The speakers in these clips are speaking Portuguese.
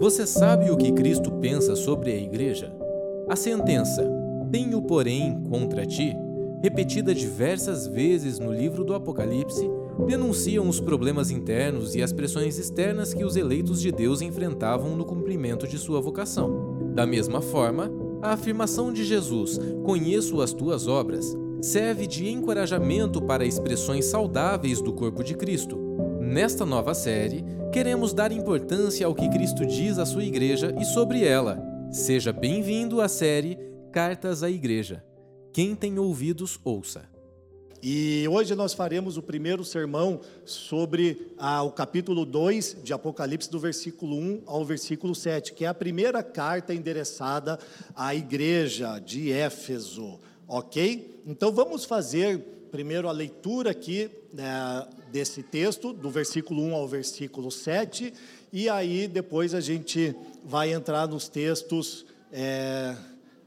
Você sabe o que Cristo pensa sobre a igreja? A sentença, tenho porém contra ti, repetida diversas vezes no livro do Apocalipse, denunciam os problemas internos e as pressões externas que os eleitos de Deus enfrentavam no cumprimento de sua vocação. Da mesma forma, a afirmação de Jesus, conheço as tuas obras, serve de encorajamento para expressões saudáveis do corpo de Cristo. Nesta nova série, queremos dar importância ao que Cristo diz à sua igreja e sobre ela. Seja bem-vindo à série Cartas à Igreja. Quem tem ouvidos, ouça. E hoje nós faremos o primeiro sermão sobre ah, o capítulo 2 de Apocalipse, do versículo 1 ao versículo 7, que é a primeira carta endereçada à igreja de Éfeso, ok? Então vamos fazer primeiro a leitura aqui né, desse texto, do versículo 1 ao versículo 7, e aí depois a gente vai entrar nos textos é,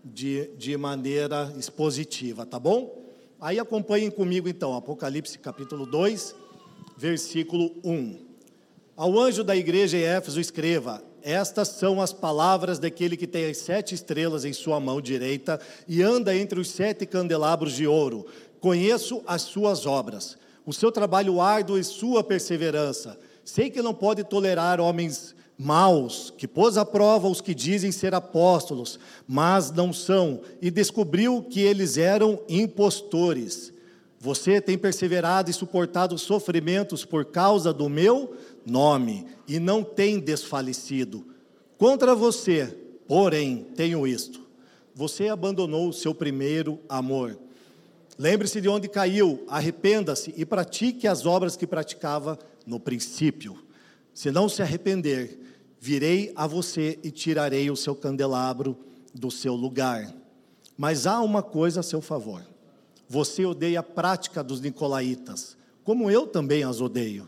de, de maneira expositiva, tá bom? Aí acompanhem comigo então, Apocalipse capítulo 2, versículo 1. Ao anjo da igreja em Éfeso escreva: Estas são as palavras daquele que tem as sete estrelas em sua mão direita e anda entre os sete candelabros de ouro. Conheço as suas obras, o seu trabalho árduo e sua perseverança. Sei que não pode tolerar homens maus, que pôs à prova os que dizem ser apóstolos, mas não são, e descobriu que eles eram impostores. Você tem perseverado e suportado sofrimentos por causa do meu nome, e não tem desfalecido. Contra você, porém, tenho isto: você abandonou o seu primeiro amor. Lembre-se de onde caiu, arrependa-se e pratique as obras que praticava no princípio. Se não se arrepender, Virei a você e tirarei o seu candelabro do seu lugar. Mas há uma coisa a seu favor. Você odeia a prática dos nicolaítas, como eu também as odeio.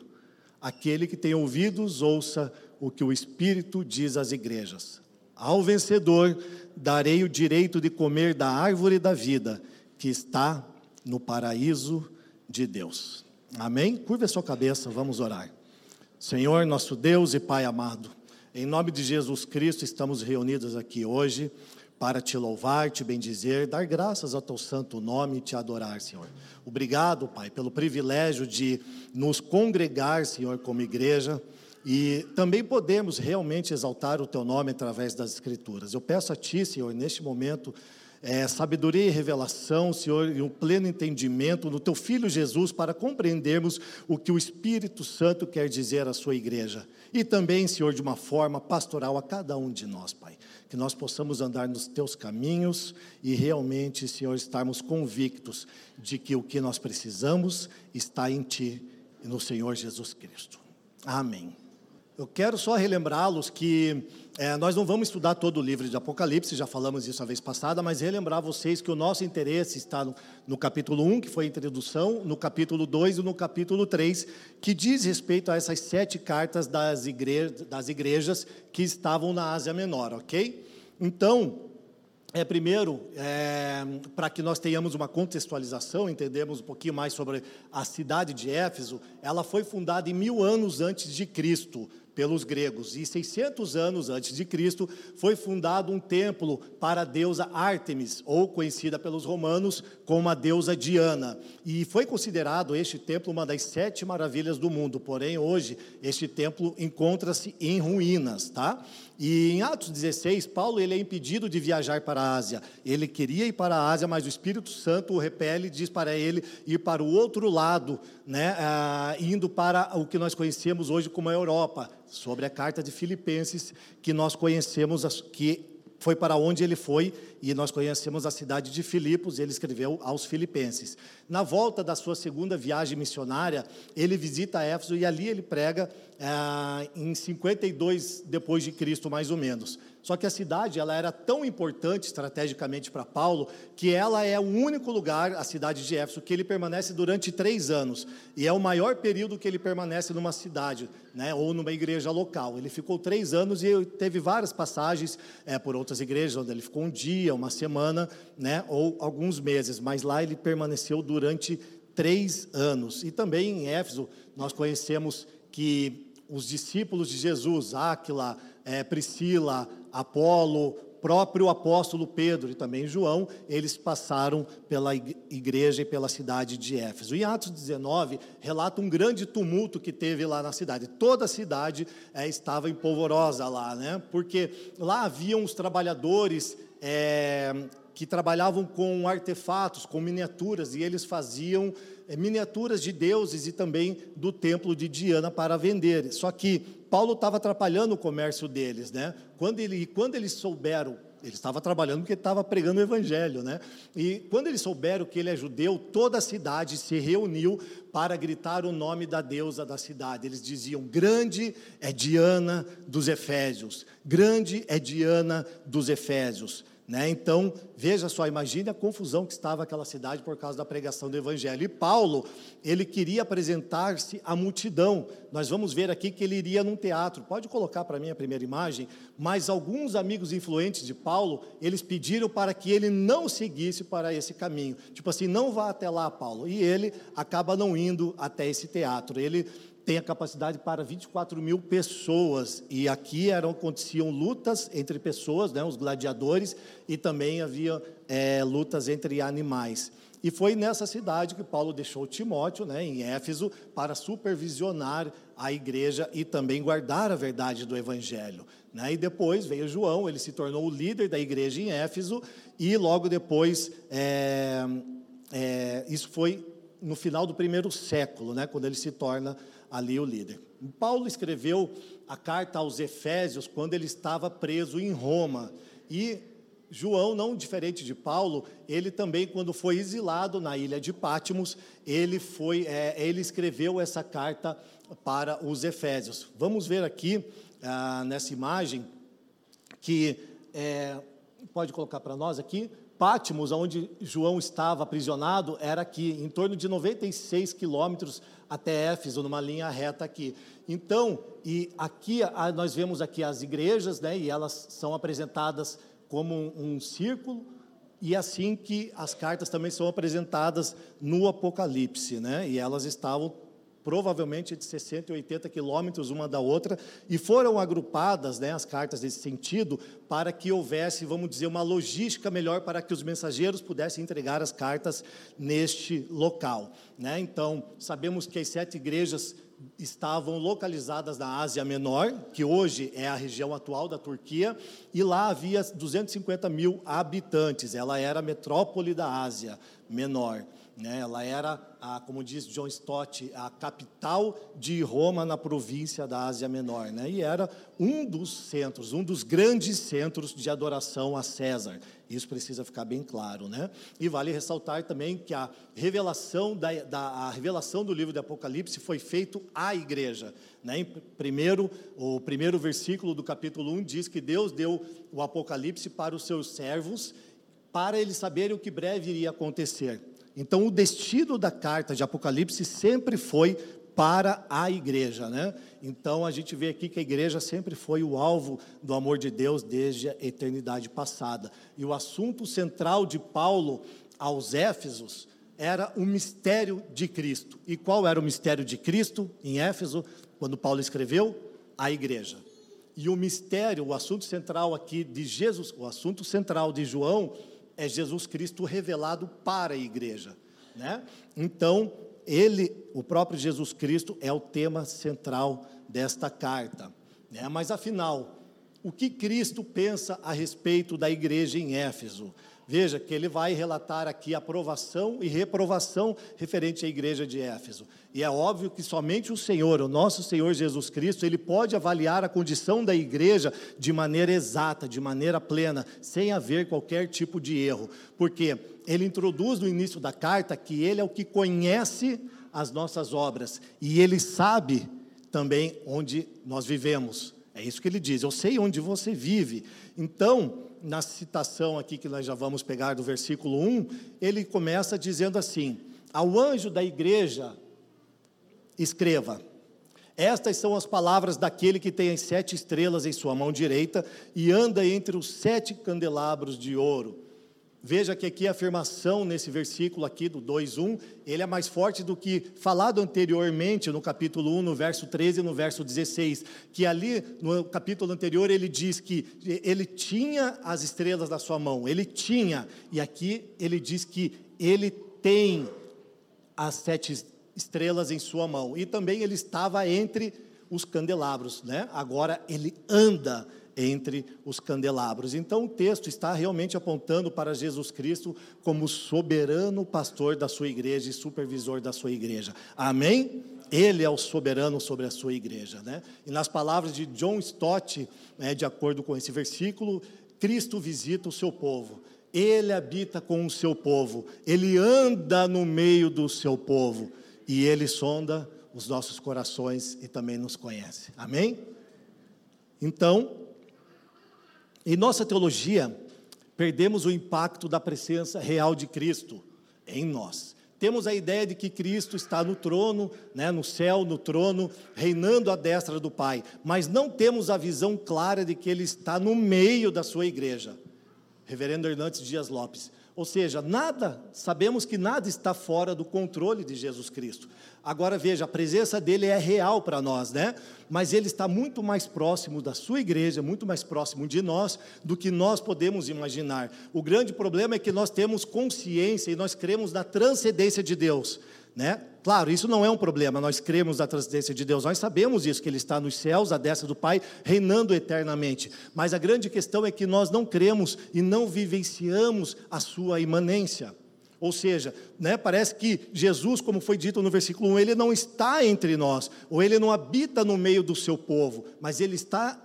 Aquele que tem ouvidos, ouça o que o Espírito diz às igrejas. Ao vencedor, darei o direito de comer da árvore da vida, que está no paraíso de Deus. Amém? Curva a sua cabeça, vamos orar. Senhor, nosso Deus e Pai amado, em nome de Jesus Cristo, estamos reunidos aqui hoje para te louvar, te bendizer, dar graças ao teu santo nome e te adorar, Senhor. Obrigado, Pai, pelo privilégio de nos congregar, Senhor, como igreja e também podemos realmente exaltar o teu nome através das Escrituras. Eu peço a Ti, Senhor, neste momento, é, sabedoria e revelação, Senhor, e um pleno entendimento no Teu Filho Jesus para compreendermos o que o Espírito Santo quer dizer à Sua igreja. E também, Senhor, de uma forma pastoral a cada um de nós, Pai. Que nós possamos andar nos Teus caminhos e realmente, Senhor, estarmos convictos de que o que nós precisamos está em Ti e no Senhor Jesus Cristo. Amém. Eu quero só relembrá-los que é, nós não vamos estudar todo o livro de Apocalipse, já falamos isso a vez passada, mas relembrar vocês que o nosso interesse está no, no capítulo 1, que foi a introdução, no capítulo 2 e no capítulo 3, que diz respeito a essas sete cartas das, igre das igrejas que estavam na Ásia Menor, ok? Então, é, primeiro, é, para que nós tenhamos uma contextualização, entendemos um pouquinho mais sobre a cidade de Éfeso, ela foi fundada em mil anos antes de Cristo, pelos gregos. E 600 anos antes de Cristo foi fundado um templo para a deusa Ártemis, ou conhecida pelos romanos como a deusa Diana. E foi considerado este templo uma das sete maravilhas do mundo. Porém, hoje este templo encontra-se em ruínas, tá? E em Atos 16, Paulo ele é impedido de viajar para a Ásia. Ele queria ir para a Ásia, mas o Espírito Santo o repele e diz para ele ir para o outro lado, né, ah, indo para o que nós conhecemos hoje como a Europa, sobre a carta de Filipenses, que nós conhecemos, que foi para onde ele foi, e nós conhecemos a cidade de Filipos, ele escreveu aos filipenses. Na volta da sua segunda viagem missionária, ele visita Éfeso e ali ele prega ah, em 52 depois de Cristo, mais ou menos. Só que a cidade ela era tão importante estrategicamente para Paulo que ela é o único lugar, a cidade de Éfeso, que ele permanece durante três anos. E é o maior período que ele permanece numa cidade, né, ou numa igreja local. Ele ficou três anos e teve várias passagens é, por outras igrejas, onde ele ficou um dia, uma semana, né, ou alguns meses. Mas lá ele permaneceu durante três anos. E também em Éfeso nós conhecemos que os discípulos de Jesus, Áquila, é, Priscila, Apolo, próprio apóstolo Pedro e também João, eles passaram pela igreja e pela cidade de Éfeso. Em Atos 19, relata um grande tumulto que teve lá na cidade. Toda a cidade é, estava empolvorosa lá, né? Porque lá haviam os trabalhadores é, que trabalhavam com artefatos, com miniaturas, e eles faziam é, miniaturas de deuses e também do templo de Diana para vender. Só que Paulo estava atrapalhando o comércio deles, né? Quando, ele, quando eles souberam, ele estava trabalhando porque estava pregando o evangelho, né? E quando eles souberam que ele é judeu, toda a cidade se reuniu para gritar o nome da deusa da cidade. Eles diziam: Grande é Diana dos Efésios, grande é Diana dos Efésios. Né? Então, veja só, imagine a confusão que estava aquela cidade por causa da pregação do Evangelho. E Paulo, ele queria apresentar-se à multidão. Nós vamos ver aqui que ele iria num teatro. Pode colocar para mim a primeira imagem? Mas alguns amigos influentes de Paulo, eles pediram para que ele não seguisse para esse caminho. Tipo assim, não vá até lá, Paulo. E ele acaba não indo até esse teatro. Ele tem a capacidade para 24 mil pessoas. E aqui eram, aconteciam lutas entre pessoas, né, os gladiadores, e também havia é, lutas entre animais. E foi nessa cidade que Paulo deixou Timóteo, né, em Éfeso, para supervisionar a igreja e também guardar a verdade do evangelho. Né? E depois veio João, ele se tornou o líder da igreja em Éfeso, e logo depois, é, é, isso foi no final do primeiro século, né, quando ele se torna ali o líder. Paulo escreveu a carta aos Efésios quando ele estava preso em Roma. E João, não diferente de Paulo, ele também, quando foi exilado na ilha de Pátimos, ele, foi, é, ele escreveu essa carta para os Efésios. Vamos ver aqui, ah, nessa imagem, que, é, pode colocar para nós aqui, Pátimos, onde João estava aprisionado, era aqui, em torno de 96 quilômetros até Éfeso, numa linha reta aqui. Então, e aqui nós vemos aqui as igrejas, né, e elas são apresentadas como um, um círculo, e assim que as cartas também são apresentadas no Apocalipse, né, e elas estavam provavelmente de 60 e 80 quilômetros uma da outra, e foram agrupadas né, as cartas nesse sentido, para que houvesse, vamos dizer, uma logística melhor para que os mensageiros pudessem entregar as cartas neste local. Né? Então, sabemos que as sete igrejas estavam localizadas na Ásia Menor, que hoje é a região atual da Turquia, e lá havia 250 mil habitantes, ela era a metrópole da Ásia Menor. Né? Ela era, a, como diz John Stott, a capital de Roma na província da Ásia Menor. Né? E era um dos centros, um dos grandes centros de adoração a César. Isso precisa ficar bem claro. Né? E vale ressaltar também que a revelação, da, da a revelação do livro de Apocalipse foi feito à igreja. Né? Primeiro, o primeiro versículo do capítulo 1 diz que Deus deu o Apocalipse para os seus servos, para eles saberem o que breve iria acontecer. Então, o destino da carta de Apocalipse sempre foi para a igreja, né? Então a gente vê aqui que a igreja sempre foi o alvo do amor de Deus desde a eternidade passada. E o assunto central de Paulo aos Éfesos era o mistério de Cristo. E qual era o mistério de Cristo em Éfeso, quando Paulo escreveu? A igreja. E o mistério, o assunto central aqui de Jesus, o assunto central de João é Jesus Cristo revelado para a igreja, né? Então, ele, o próprio Jesus Cristo é o tema central desta carta, né? Mas afinal, o que Cristo pensa a respeito da igreja em Éfeso? Veja que ele vai relatar aqui aprovação e reprovação referente à igreja de Éfeso. E é óbvio que somente o Senhor, o nosso Senhor Jesus Cristo, ele pode avaliar a condição da igreja de maneira exata, de maneira plena, sem haver qualquer tipo de erro. Porque ele introduz no início da carta que ele é o que conhece as nossas obras e ele sabe também onde nós vivemos. É isso que ele diz. Eu sei onde você vive. Então, na citação aqui que nós já vamos pegar do versículo 1, ele começa dizendo assim: Ao anjo da igreja, escreva. Estas são as palavras daquele que tem as sete estrelas em sua mão direita e anda entre os sete candelabros de ouro. Veja que aqui a afirmação nesse versículo aqui do 2:1, ele é mais forte do que falado anteriormente no capítulo 1, no verso 13 e no verso 16, que ali no capítulo anterior ele diz que ele tinha as estrelas na sua mão, ele tinha, e aqui ele diz que ele tem as sete estrelas em sua mão, e também ele estava entre os candelabros, né? Agora ele anda entre os candelabros. Então o texto está realmente apontando para Jesus Cristo como soberano pastor da sua igreja e supervisor da sua igreja. Amém? Ele é o soberano sobre a sua igreja, né? E nas palavras de John Stott, né, de acordo com esse versículo, Cristo visita o seu povo. Ele habita com o seu povo, ele anda no meio do seu povo e ele sonda os nossos corações e também nos conhece. Amém? Então, em nossa teologia, perdemos o impacto da presença real de Cristo em nós. Temos a ideia de que Cristo está no trono, né, no céu, no trono, reinando à destra do Pai, mas não temos a visão clara de que Ele está no meio da sua igreja. Reverendo Hernandes Dias Lopes. Ou seja, nada, sabemos que nada está fora do controle de Jesus Cristo. Agora veja, a presença dele é real para nós, né? Mas ele está muito mais próximo da sua igreja, muito mais próximo de nós do que nós podemos imaginar. O grande problema é que nós temos consciência e nós cremos na transcendência de Deus. Né? Claro, isso não é um problema, nós cremos na transcendência de Deus, nós sabemos isso, que Ele está nos céus, à destra do Pai, reinando eternamente. Mas a grande questão é que nós não cremos e não vivenciamos a Sua imanência. Ou seja, né, parece que Jesus, como foi dito no versículo 1, ele não está entre nós, ou ele não habita no meio do seu povo, mas ele está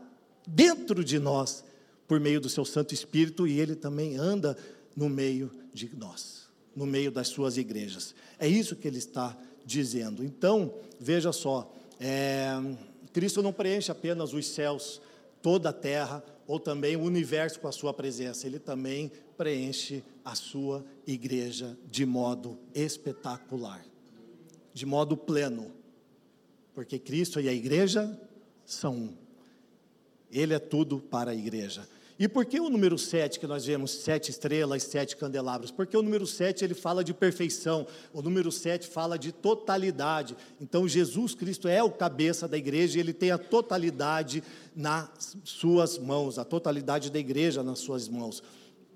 dentro de nós, por meio do seu Santo Espírito, e ele também anda no meio de nós, no meio das suas igrejas. É isso que ele está dizendo. Então, veja só, é, Cristo não preenche apenas os céus, toda a terra, ou também o universo com a sua presença, ele também preenche a sua igreja de modo espetacular, de modo pleno, porque Cristo e a igreja são um. Ele é tudo para a igreja. E por que o número 7, que nós vemos sete estrelas, sete candelabros? Porque o número 7 ele fala de perfeição, o número 7 fala de totalidade. Então Jesus Cristo é o cabeça da igreja e ele tem a totalidade nas suas mãos, a totalidade da igreja nas suas mãos.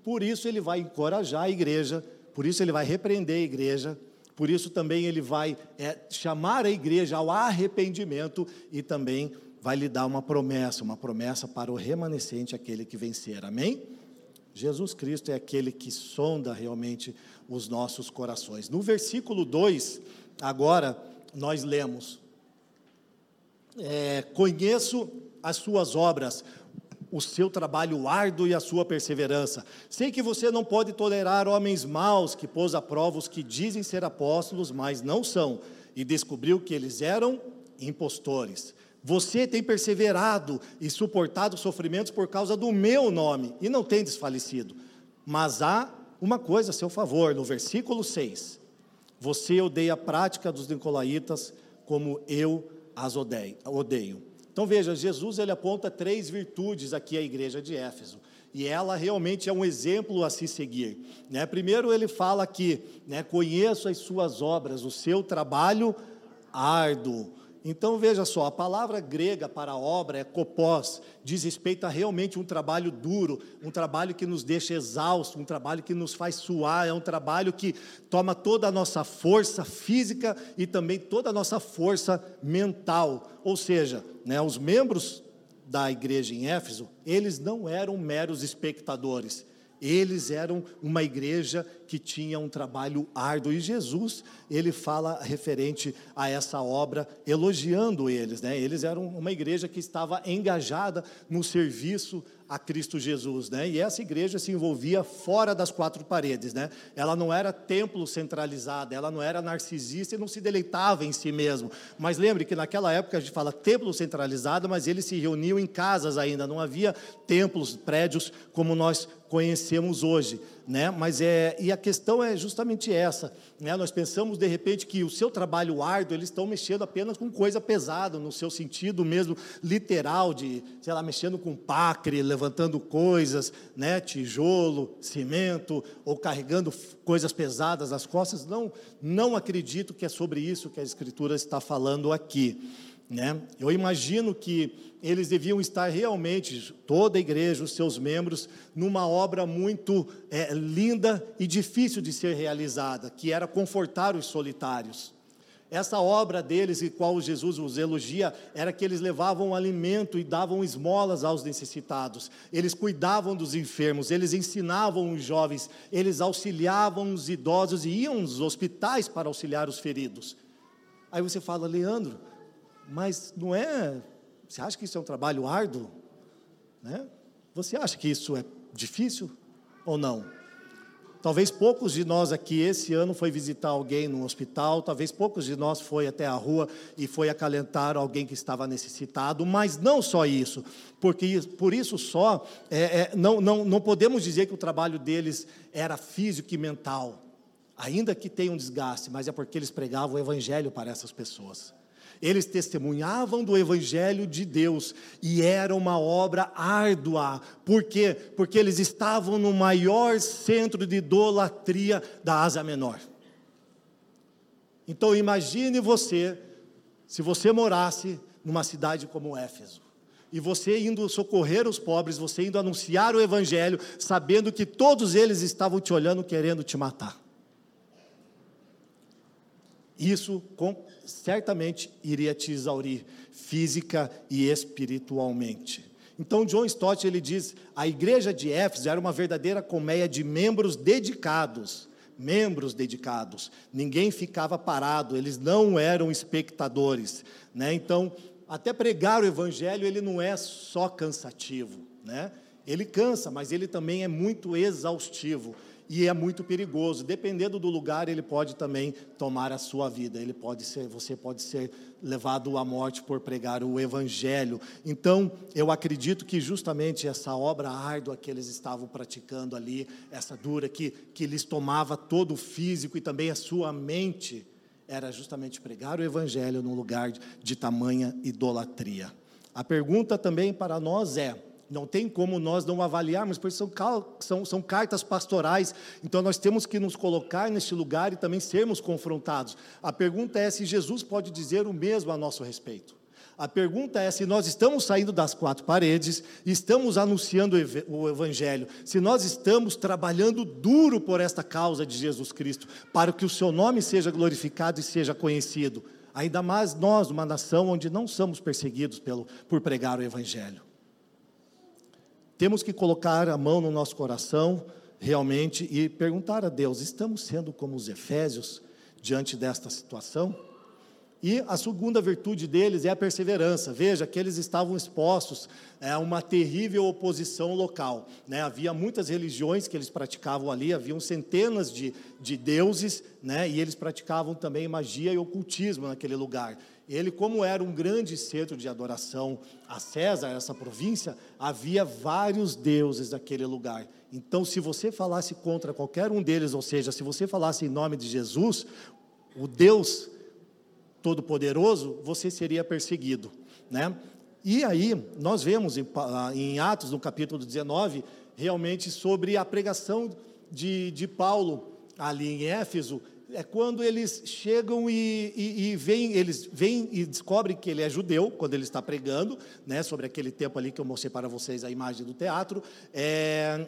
Por isso ele vai encorajar a igreja, por isso ele vai repreender a igreja, por isso também ele vai é, chamar a igreja ao arrependimento e também vai lhe dar uma promessa, uma promessa para o remanescente, aquele que vencer. Amém? Jesus Cristo é aquele que sonda realmente os nossos corações. No versículo 2, agora, nós lemos: é, Conheço as suas obras, o seu trabalho árduo e a sua perseverança. Sei que você não pode tolerar homens maus que pôs a prova os que dizem ser apóstolos, mas não são, e descobriu que eles eram impostores. Você tem perseverado e suportado sofrimentos por causa do meu nome e não tem desfalecido. Mas há uma coisa a seu favor, no versículo 6. Você odeia a prática dos nicolaítas como eu as odeio. Então veja, Jesus ele aponta três virtudes aqui à igreja de Éfeso. E ela realmente é um exemplo a se seguir. Né? Primeiro ele fala que né, conheço as suas obras, o seu trabalho árduo. Então veja só, a palavra grega para obra é kopos, diz respeito a realmente um trabalho duro, um trabalho que nos deixa exausto, um trabalho que nos faz suar, é um trabalho que toma toda a nossa força física e também toda a nossa força mental. Ou seja, né, os membros da igreja em Éfeso, eles não eram meros espectadores, eles eram uma igreja que tinha um trabalho árduo e Jesus, ele fala referente a essa obra, elogiando eles, né? Eles eram uma igreja que estava engajada no serviço a Cristo Jesus, né? E essa igreja se envolvia fora das quatro paredes, né? Ela não era templo centralizada, ela não era narcisista e não se deleitava em si mesmo. Mas lembre que naquela época a gente fala templo centralizado, mas eles se reuniam em casas ainda, não havia templos, prédios como nós conhecemos hoje. Né? Mas é e a questão é justamente essa, né? Nós pensamos de repente que o seu trabalho árduo eles estão mexendo apenas com coisa pesada no seu sentido mesmo literal de, sei lá, mexendo com pacre, levantando coisas, né? Tijolo, cimento ou carregando coisas pesadas nas costas. Não, não acredito que é sobre isso que a escritura está falando aqui. Né? Eu imagino que eles deviam estar realmente, toda a igreja, os seus membros, numa obra muito é, linda e difícil de ser realizada, que era confortar os solitários. Essa obra deles, e qual Jesus os elogia, era que eles levavam alimento e davam esmolas aos necessitados, eles cuidavam dos enfermos, eles ensinavam os jovens, eles auxiliavam os idosos e iam nos hospitais para auxiliar os feridos. Aí você fala, Leandro, mas não é. Você acha que isso é um trabalho árduo? Né? Você acha que isso é difícil ou não? Talvez poucos de nós aqui esse ano foi visitar alguém no hospital, talvez poucos de nós foi até a rua e foi acalentar alguém que estava necessitado, mas não só isso, porque por isso só é, é, não, não, não podemos dizer que o trabalho deles era físico e mental, ainda que tenha um desgaste, mas é porque eles pregavam o evangelho para essas pessoas. Eles testemunhavam do Evangelho de Deus e era uma obra árdua. Por quê? Porque eles estavam no maior centro de idolatria da Ásia Menor. Então imagine você, se você morasse numa cidade como Éfeso, e você indo socorrer os pobres, você indo anunciar o Evangelho, sabendo que todos eles estavam te olhando, querendo te matar. Isso com, certamente iria te exaurir física e espiritualmente. Então John Stott ele diz: a igreja de Éfeso era uma verdadeira colmeia de membros dedicados, membros dedicados. Ninguém ficava parado, eles não eram espectadores, né? Então, até pregar o evangelho ele não é só cansativo, né? Ele cansa, mas ele também é muito exaustivo e é muito perigoso. Dependendo do lugar, ele pode também tomar a sua vida. Ele pode ser, você pode ser levado à morte por pregar o evangelho. Então, eu acredito que justamente essa obra árdua que eles estavam praticando ali, essa dura que que lhes tomava todo o físico e também a sua mente, era justamente pregar o evangelho num lugar de, de tamanha idolatria. A pergunta também para nós é: não tem como nós não avaliarmos, porque são, são, são cartas pastorais, então nós temos que nos colocar neste lugar e também sermos confrontados. A pergunta é se Jesus pode dizer o mesmo a nosso respeito. A pergunta é se nós estamos saindo das quatro paredes, estamos anunciando o Evangelho, se nós estamos trabalhando duro por esta causa de Jesus Cristo, para que o seu nome seja glorificado e seja conhecido. Ainda mais nós, uma nação onde não somos perseguidos pelo, por pregar o Evangelho. Temos que colocar a mão no nosso coração, realmente, e perguntar a Deus: estamos sendo como os efésios diante desta situação? E a segunda virtude deles é a perseverança. Veja que eles estavam expostos a uma terrível oposição local. Né? Havia muitas religiões que eles praticavam ali, haviam centenas de, de deuses, né? e eles praticavam também magia e ocultismo naquele lugar. Ele, como era um grande centro de adoração a César, essa província, havia vários deuses naquele lugar. Então, se você falasse contra qualquer um deles, ou seja, se você falasse em nome de Jesus, o Deus Todo-Poderoso, você seria perseguido, né? E aí, nós vemos em, em, Atos, no capítulo 19, realmente sobre a pregação de, de Paulo ali em Éfeso, é quando eles chegam e, e, e vêm, eles vêm e descobrem que ele é judeu, quando ele está pregando, né, sobre aquele tempo ali que eu mostrei para vocês a imagem do teatro. É,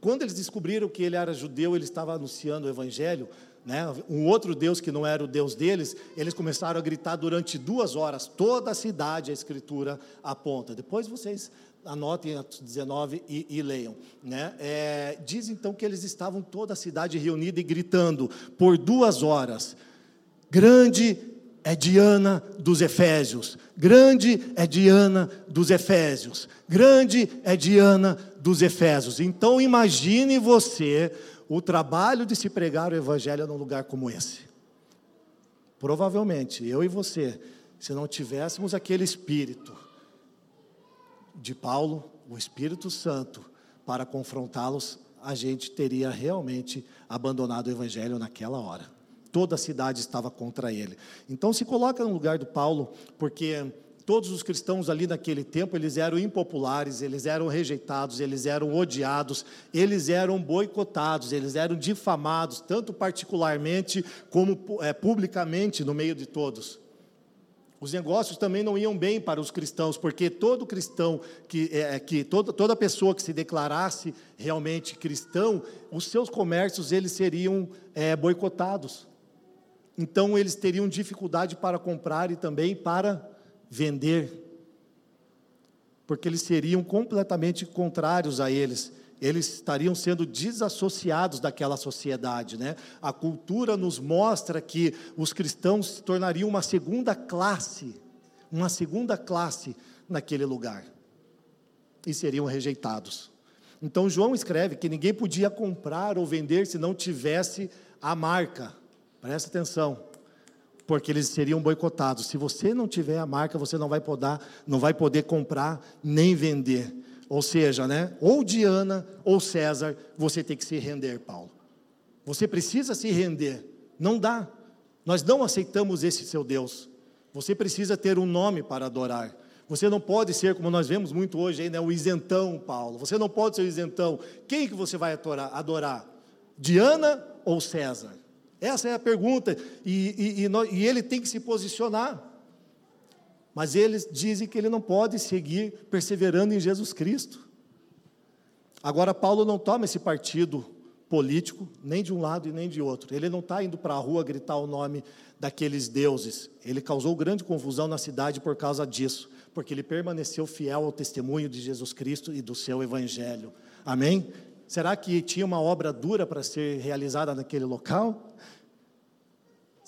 quando eles descobriram que ele era judeu, ele estava anunciando o evangelho, né, um outro Deus que não era o Deus deles, eles começaram a gritar durante duas horas, toda a cidade, a escritura aponta. Depois vocês anotem Atos 19 e, e leiam. Né? É, diz então que eles estavam toda a cidade reunida e gritando por duas horas: Grande é Diana dos Efésios, grande é Diana dos Efésios, grande é Diana dos Efésios. Então imagine você o trabalho de se pregar o Evangelho num lugar como esse. Provavelmente, eu e você, se não tivéssemos aquele espírito, de Paulo, o Espírito Santo, para confrontá-los a gente teria realmente abandonado o evangelho naquela hora. Toda a cidade estava contra ele. Então se coloca no lugar do Paulo, porque todos os cristãos ali naquele tempo, eles eram impopulares, eles eram rejeitados, eles eram odiados, eles eram boicotados, eles eram difamados, tanto particularmente como é, publicamente no meio de todos. Os negócios também não iam bem para os cristãos, porque todo cristão, que, é, que toda, toda pessoa que se declarasse realmente cristão, os seus comércios eles seriam é, boicotados. Então eles teriam dificuldade para comprar e também para vender, porque eles seriam completamente contrários a eles. Eles estariam sendo desassociados daquela sociedade, né? A cultura nos mostra que os cristãos se tornariam uma segunda classe, uma segunda classe naquele lugar. E seriam rejeitados. Então João escreve que ninguém podia comprar ou vender se não tivesse a marca. Presta atenção porque eles seriam boicotados. Se você não tiver a marca, você não vai poder, não vai poder comprar nem vender. Ou seja, né? Ou Diana ou César, você tem que se render, Paulo. Você precisa se render. Não dá. Nós não aceitamos esse seu Deus. Você precisa ter um nome para adorar. Você não pode ser, como nós vemos muito hoje né, o isentão, Paulo. Você não pode ser o isentão. Quem que você vai adorar? Diana ou César? Essa é a pergunta, e, e, e, e ele tem que se posicionar. Mas eles dizem que ele não pode seguir perseverando em Jesus Cristo. Agora, Paulo não toma esse partido político, nem de um lado e nem de outro. Ele não está indo para a rua gritar o nome daqueles deuses. Ele causou grande confusão na cidade por causa disso, porque ele permaneceu fiel ao testemunho de Jesus Cristo e do seu evangelho. Amém? Será que tinha uma obra dura para ser realizada naquele local?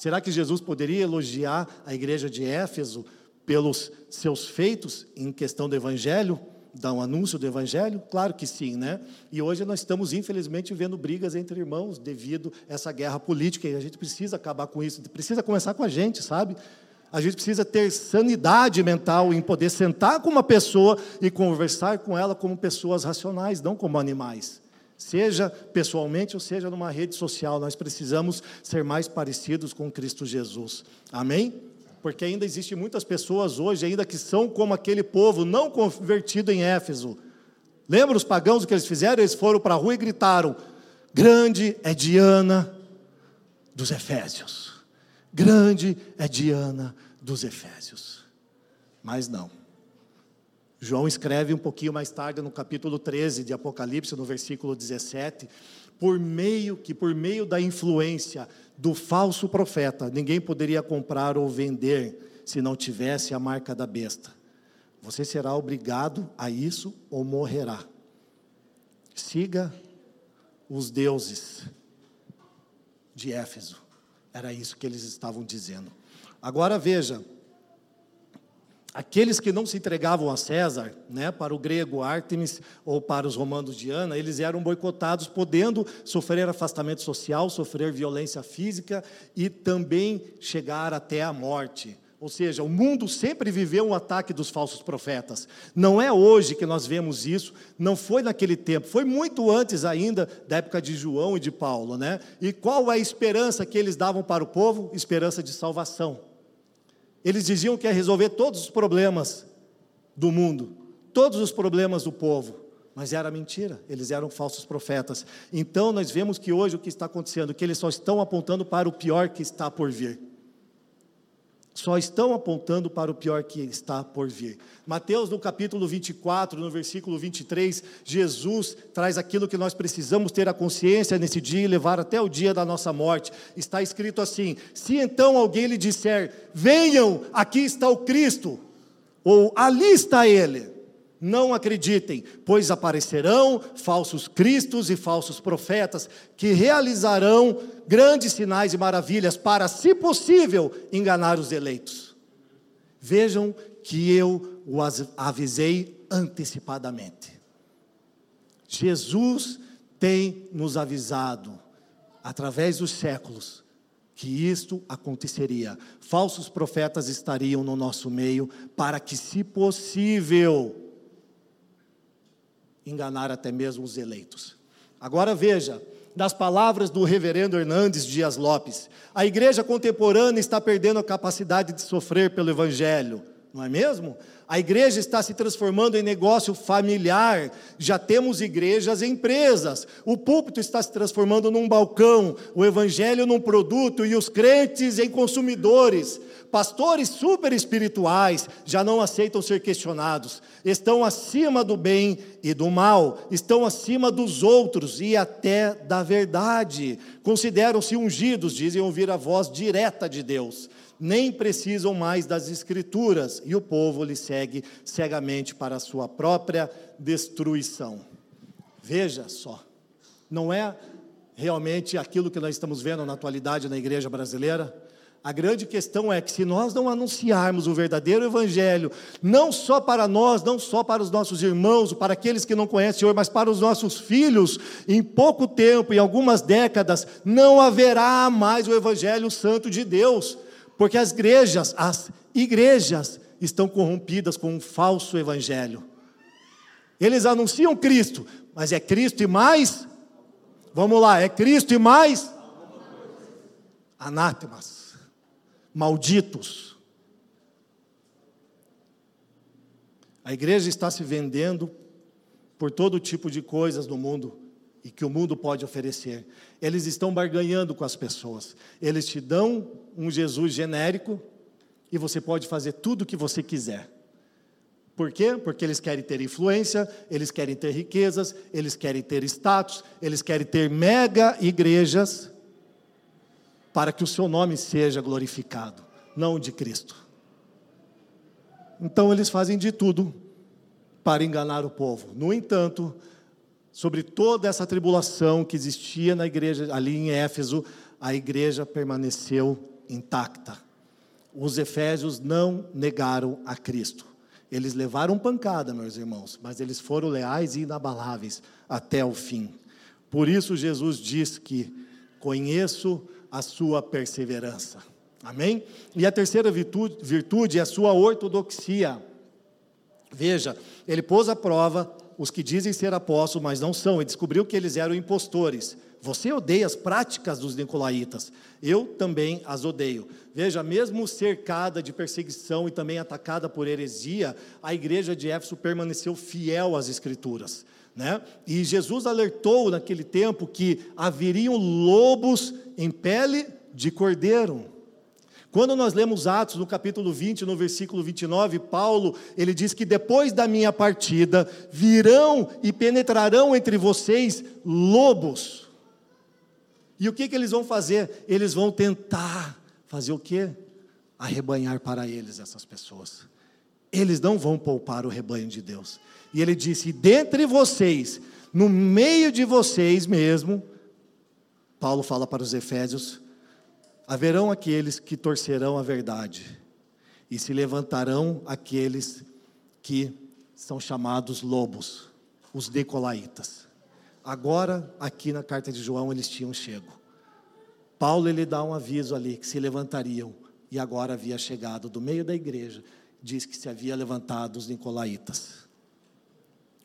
Será que Jesus poderia elogiar a igreja de Éfeso pelos seus feitos em questão do evangelho, dar um anúncio do evangelho? Claro que sim, né? E hoje nós estamos infelizmente vendo brigas entre irmãos devido a essa guerra política e a gente precisa acabar com isso, precisa começar com a gente, sabe? A gente precisa ter sanidade mental em poder sentar com uma pessoa e conversar com ela como pessoas racionais, não como animais seja pessoalmente ou seja numa rede social, nós precisamos ser mais parecidos com Cristo Jesus. Amém? Porque ainda existem muitas pessoas hoje ainda que são como aquele povo não convertido em Éfeso. Lembra os pagãos o que eles fizeram? Eles foram para a rua e gritaram: Grande é Diana dos Efésios. Grande é Diana dos Efésios. Mas não. João escreve um pouquinho mais tarde, no capítulo 13 de Apocalipse, no versículo 17, por meio que por meio da influência do falso profeta, ninguém poderia comprar ou vender se não tivesse a marca da besta. Você será obrigado a isso ou morrerá. Siga os deuses de Éfeso. Era isso que eles estavam dizendo. Agora veja, Aqueles que não se entregavam a César, né, para o grego Artemis ou para os romanos Diana, eles eram boicotados, podendo sofrer afastamento social, sofrer violência física e também chegar até a morte. Ou seja, o mundo sempre viveu um ataque dos falsos profetas. Não é hoje que nós vemos isso, não foi naquele tempo, foi muito antes ainda da época de João e de Paulo, né? E qual é a esperança que eles davam para o povo? Esperança de salvação. Eles diziam que ia resolver todos os problemas do mundo, todos os problemas do povo. Mas era mentira, eles eram falsos profetas. Então nós vemos que hoje o que está acontecendo, que eles só estão apontando para o pior que está por vir só estão apontando para o pior que está por vir. Mateus, no capítulo 24, no versículo 23, Jesus traz aquilo que nós precisamos ter a consciência nesse dia e levar até o dia da nossa morte. Está escrito assim: Se então alguém lhe disser, venham, aqui está o Cristo, ou ali está ele não acreditem, pois aparecerão falsos cristos e falsos profetas que realizarão grandes sinais e maravilhas para, se possível, enganar os eleitos. Vejam que eu os avisei antecipadamente. Jesus tem nos avisado, através dos séculos, que isto aconteceria. Falsos profetas estariam no nosso meio para que, se possível, enganar até mesmo os eleitos. Agora veja, das palavras do reverendo Hernandes Dias Lopes, a igreja contemporânea está perdendo a capacidade de sofrer pelo evangelho, não é mesmo? A igreja está se transformando em negócio familiar. Já temos igrejas empresas. O púlpito está se transformando num balcão, o evangelho num produto e os crentes em consumidores. Pastores super espirituais já não aceitam ser questionados. Estão acima do bem e do mal, estão acima dos outros e até da verdade. Consideram-se ungidos, dizem ouvir a voz direta de Deus nem precisam mais das Escrituras, e o povo lhe segue cegamente para a sua própria destruição. Veja só, não é realmente aquilo que nós estamos vendo na atualidade na igreja brasileira? A grande questão é que se nós não anunciarmos o verdadeiro evangelho, não só para nós, não só para os nossos irmãos, para aqueles que não conhecem o Senhor, mas para os nossos filhos, em pouco tempo, em algumas décadas, não haverá mais o evangelho santo de Deus. Porque as igrejas, as igrejas estão corrompidas com um falso evangelho. Eles anunciam Cristo, mas é Cristo e mais. Vamos lá, é Cristo e mais anátemas, malditos. A igreja está se vendendo por todo tipo de coisas no mundo e que o mundo pode oferecer. Eles estão barganhando com as pessoas. Eles te dão um Jesus genérico e você pode fazer tudo o que você quiser. Por quê? Porque eles querem ter influência, eles querem ter riquezas, eles querem ter status, eles querem ter mega igrejas para que o seu nome seja glorificado, não de Cristo. Então eles fazem de tudo para enganar o povo. No entanto, sobre toda essa tribulação que existia na igreja, ali em Éfeso, a igreja permaneceu intacta. Os efésios não negaram a Cristo. Eles levaram pancada, meus irmãos, mas eles foram leais e inabaláveis até o fim. Por isso Jesus diz que conheço a sua perseverança. Amém? E a terceira virtude, virtude é a sua ortodoxia. Veja, ele pôs à prova os que dizem ser apóstolos, mas não são, e descobriu que eles eram impostores. Você odeia as práticas dos nicolaítas, eu também as odeio. Veja, mesmo cercada de perseguição e também atacada por heresia, a igreja de Éfeso permaneceu fiel às Escrituras. Né? E Jesus alertou naquele tempo que haveriam lobos em pele de cordeiro. Quando nós lemos Atos no capítulo 20, no versículo 29, Paulo, ele diz que depois da minha partida virão e penetrarão entre vocês lobos. E o que, que eles vão fazer? Eles vão tentar fazer o quê? Arrebanhar para eles essas pessoas. Eles não vão poupar o rebanho de Deus. E ele disse: dentre vocês, no meio de vocês mesmo, Paulo fala para os Efésios, Haverão aqueles que torcerão a verdade, e se levantarão aqueles que são chamados lobos, os decolaitas. Agora, aqui na carta de João, eles tinham chego. Paulo ele dá um aviso ali que se levantariam, e agora havia chegado do meio da igreja, diz que se havia levantado os nicolaítas.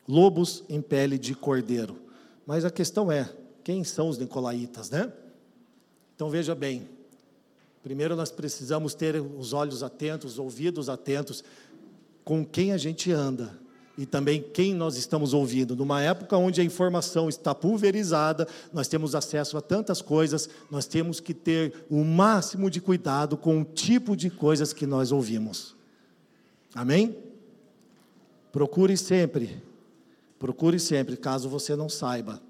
Lobos em pele de cordeiro. Mas a questão é, quem são os nicolaítas, né? Então veja bem, Primeiro nós precisamos ter os olhos atentos, os ouvidos atentos com quem a gente anda e também quem nós estamos ouvindo. Numa época onde a informação está pulverizada, nós temos acesso a tantas coisas, nós temos que ter o máximo de cuidado com o tipo de coisas que nós ouvimos. Amém? Procure sempre, procure sempre, caso você não saiba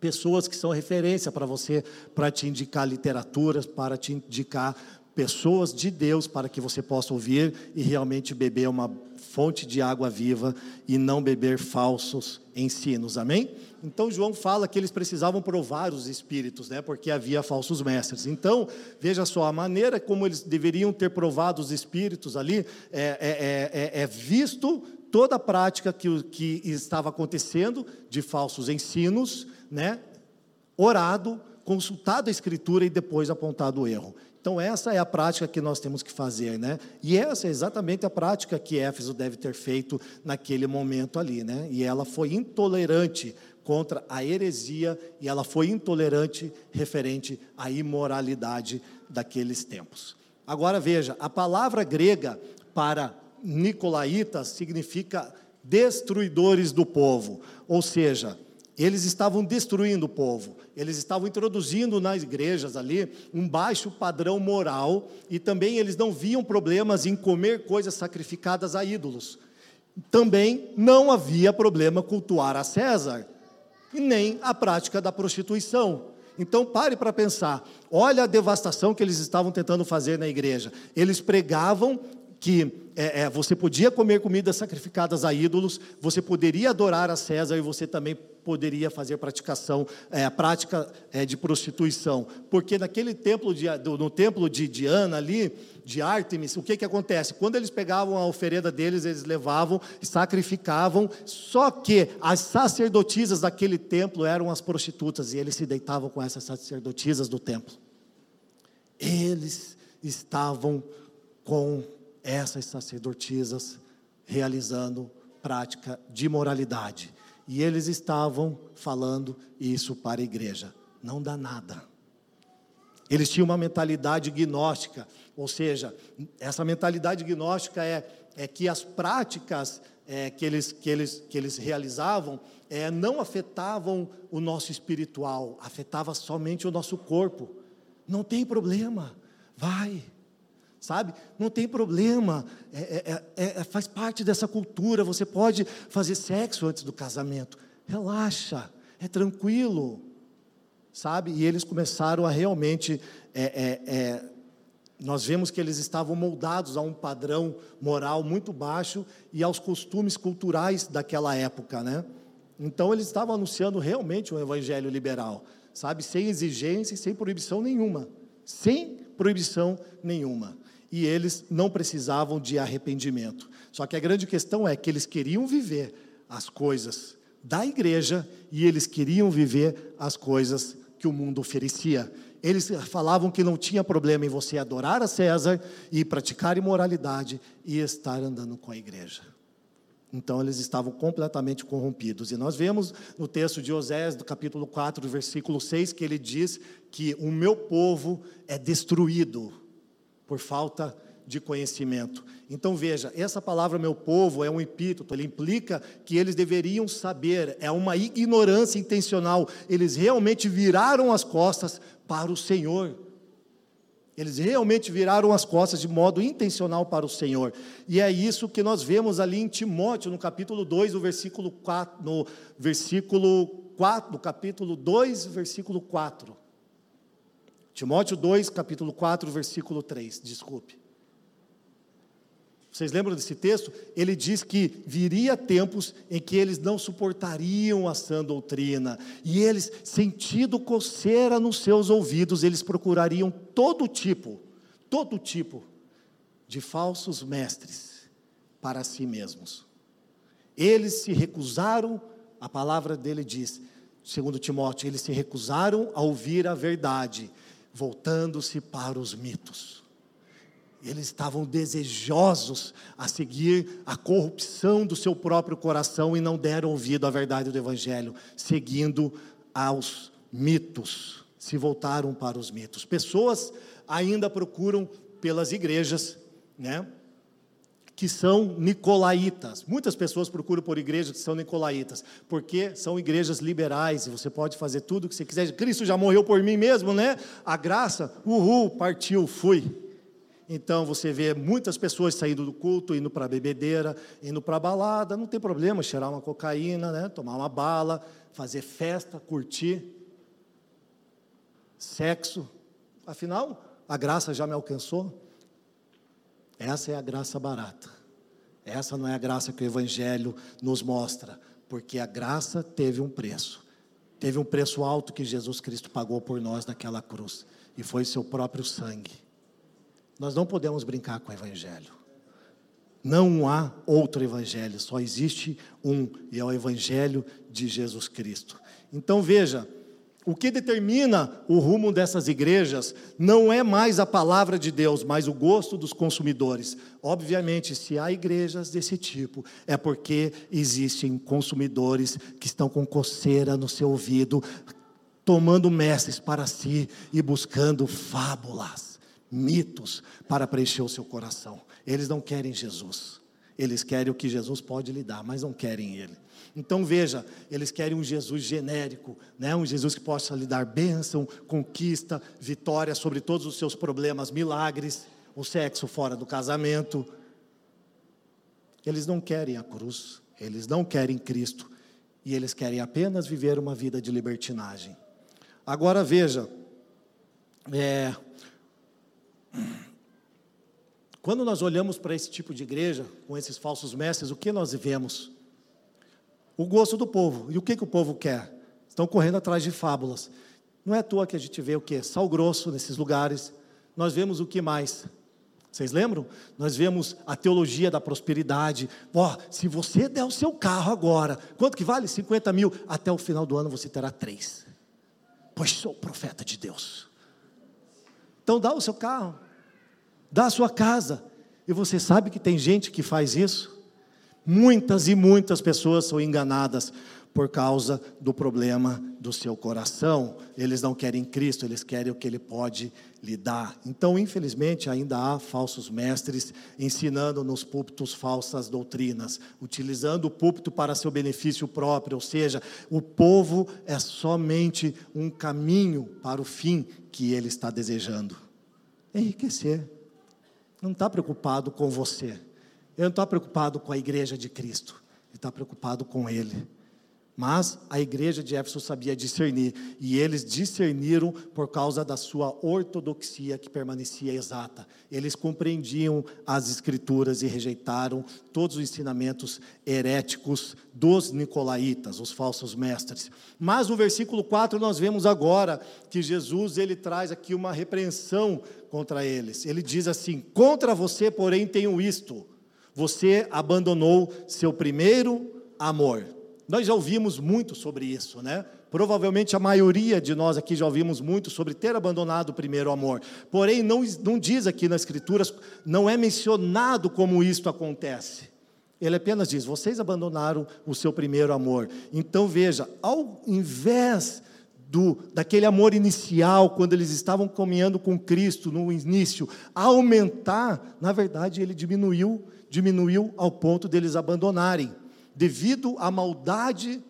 pessoas que são referência para você, para te indicar literaturas, para te indicar pessoas de Deus para que você possa ouvir e realmente beber uma fonte de água viva e não beber falsos ensinos. Amém? Então João fala que eles precisavam provar os espíritos, né? Porque havia falsos mestres. Então veja só a maneira como eles deveriam ter provado os espíritos ali é, é, é, é visto toda a prática que, que estava acontecendo de falsos ensinos né, orado, consultado a Escritura e depois apontado o erro. Então, essa é a prática que nós temos que fazer, né? E essa é exatamente a prática que Éfeso deve ter feito naquele momento ali, né? E ela foi intolerante contra a heresia e ela foi intolerante referente à imoralidade daqueles tempos. Agora veja, a palavra grega para nicolaítas significa destruidores do povo, ou seja, eles estavam destruindo o povo, eles estavam introduzindo nas igrejas ali um baixo padrão moral e também eles não viam problemas em comer coisas sacrificadas a ídolos. Também não havia problema cultuar a César e nem a prática da prostituição. Então pare para pensar, olha a devastação que eles estavam tentando fazer na igreja. Eles pregavam que é, é, você podia comer comidas sacrificadas a ídolos, você poderia adorar a César e você também poderia fazer praticação, é, prática é, de prostituição, porque naquele templo de, do, no templo de Diana ali, de Ártemis, o que que acontece? Quando eles pegavam a oferenda deles, eles levavam, sacrificavam, só que as sacerdotisas daquele templo eram as prostitutas e eles se deitavam com essas sacerdotisas do templo. Eles estavam com essas sacerdotisas realizando prática de moralidade. E eles estavam falando isso para a igreja. Não dá nada. Eles tinham uma mentalidade gnóstica, ou seja, essa mentalidade gnóstica é, é que as práticas é, que, eles, que, eles, que eles realizavam é, não afetavam o nosso espiritual, afetava somente o nosso corpo. Não tem problema, vai sabe? Não tem problema, é é, é, é, faz parte dessa cultura. Você pode fazer sexo antes do casamento, relaxa, é tranquilo, sabe? E eles começaram a realmente. É, é, nós vemos que eles estavam moldados a um padrão moral muito baixo e aos costumes culturais daquela época, né? Então eles estavam anunciando realmente um evangelho liberal, sabe? Sem exigência e sem proibição nenhuma. Sem proibição nenhuma e eles não precisavam de arrependimento. Só que a grande questão é que eles queriam viver as coisas da igreja e eles queriam viver as coisas que o mundo oferecia. Eles falavam que não tinha problema em você adorar a César e praticar imoralidade e estar andando com a igreja. Então eles estavam completamente corrompidos. E nós vemos no texto de Osés, do capítulo 4, versículo 6, que ele diz que o meu povo é destruído por falta de conhecimento. Então veja, essa palavra meu povo é um epíteto, ele implica que eles deveriam saber, é uma ignorância intencional. Eles realmente viraram as costas para o Senhor. Eles realmente viraram as costas de modo intencional para o Senhor. E é isso que nós vemos ali em Timóteo, no capítulo 2, no versículo 4, no versículo 4, no capítulo 2, versículo 4. Timóteo 2, capítulo 4, versículo 3, desculpe. Vocês lembram desse texto? Ele diz que viria tempos em que eles não suportariam a sã doutrina, e eles, sentindo coceira nos seus ouvidos, eles procurariam todo tipo, todo tipo de falsos mestres para si mesmos. Eles se recusaram, a palavra dele diz, segundo Timóteo, eles se recusaram a ouvir a verdade voltando-se para os mitos. Eles estavam desejosos a seguir a corrupção do seu próprio coração e não deram ouvido à verdade do Evangelho, seguindo aos mitos, se voltaram para os mitos. Pessoas ainda procuram pelas igrejas, né? Que são nicolaítas. Muitas pessoas procuram por igrejas que são nicolaítas, porque são igrejas liberais e você pode fazer tudo o que você quiser. Cristo já morreu por mim mesmo, né? A graça, uhul, partiu, fui. Então você vê muitas pessoas saindo do culto, indo para a bebedeira, indo para a balada, não tem problema cheirar uma cocaína, né? tomar uma bala, fazer festa, curtir, sexo. Afinal, a graça já me alcançou. Essa é a graça barata. Essa não é a graça que o Evangelho nos mostra, porque a graça teve um preço. Teve um preço alto que Jesus Cristo pagou por nós naquela cruz, e foi seu próprio sangue. Nós não podemos brincar com o Evangelho. Não há outro Evangelho, só existe um, e é o Evangelho de Jesus Cristo. Então veja, O que determina o rumo dessas igrejas não é mais a palavra de Deus, mas o gosto dos consumidores. Obviamente, se há igrejas desse tipo, é porque existem consumidores que estão com coceira no seu ouvido, tomando mestres para si e buscando fábulas, mitos para preencher o seu coração. Eles não querem Jesus. Eles querem o que Jesus pode lhe dar, mas não querem Ele. Então veja, eles querem um Jesus genérico, né? um Jesus que possa lhe dar bênção, conquista, vitória sobre todos os seus problemas, milagres, o sexo fora do casamento. Eles não querem a cruz, eles não querem Cristo, e eles querem apenas viver uma vida de libertinagem. Agora veja, é, quando nós olhamos para esse tipo de igreja, com esses falsos mestres, o que nós vemos? O gosto do povo. E o que, que o povo quer? Estão correndo atrás de fábulas. Não é à toa que a gente vê o que? Sal grosso nesses lugares. Nós vemos o que mais? Vocês lembram? Nós vemos a teologia da prosperidade. Ó, oh, se você der o seu carro agora, quanto que vale? 50 mil. Até o final do ano você terá três. Pois sou profeta de Deus. Então dá o seu carro, dá a sua casa. E você sabe que tem gente que faz isso? Muitas e muitas pessoas são enganadas por causa do problema do seu coração. Eles não querem Cristo, eles querem o que Ele pode lhe dar. Então, infelizmente, ainda há falsos mestres ensinando nos púlpitos falsas doutrinas, utilizando o púlpito para seu benefício próprio, ou seja, o povo é somente um caminho para o fim que ele está desejando enriquecer. Não está preocupado com você ele não está preocupado com a igreja de Cristo, ele está preocupado com ele. Mas a igreja de Éfeso sabia discernir, e eles discerniram por causa da sua ortodoxia que permanecia exata. Eles compreendiam as Escrituras e rejeitaram todos os ensinamentos heréticos dos nicolaítas, os falsos mestres. Mas no versículo 4 nós vemos agora que Jesus ele traz aqui uma repreensão contra eles. Ele diz assim: Contra você, porém, tenho isto você abandonou seu primeiro amor. Nós já ouvimos muito sobre isso, né? Provavelmente a maioria de nós aqui já ouvimos muito sobre ter abandonado o primeiro amor. Porém, não, não diz aqui nas Escrituras, não é mencionado como isto acontece. Ele apenas diz: vocês abandonaram o seu primeiro amor. Então veja, ao invés do, daquele amor inicial, quando eles estavam caminhando com Cristo no início, aumentar, na verdade ele diminuiu diminuiu ao ponto deles abandonarem. Devido à maldade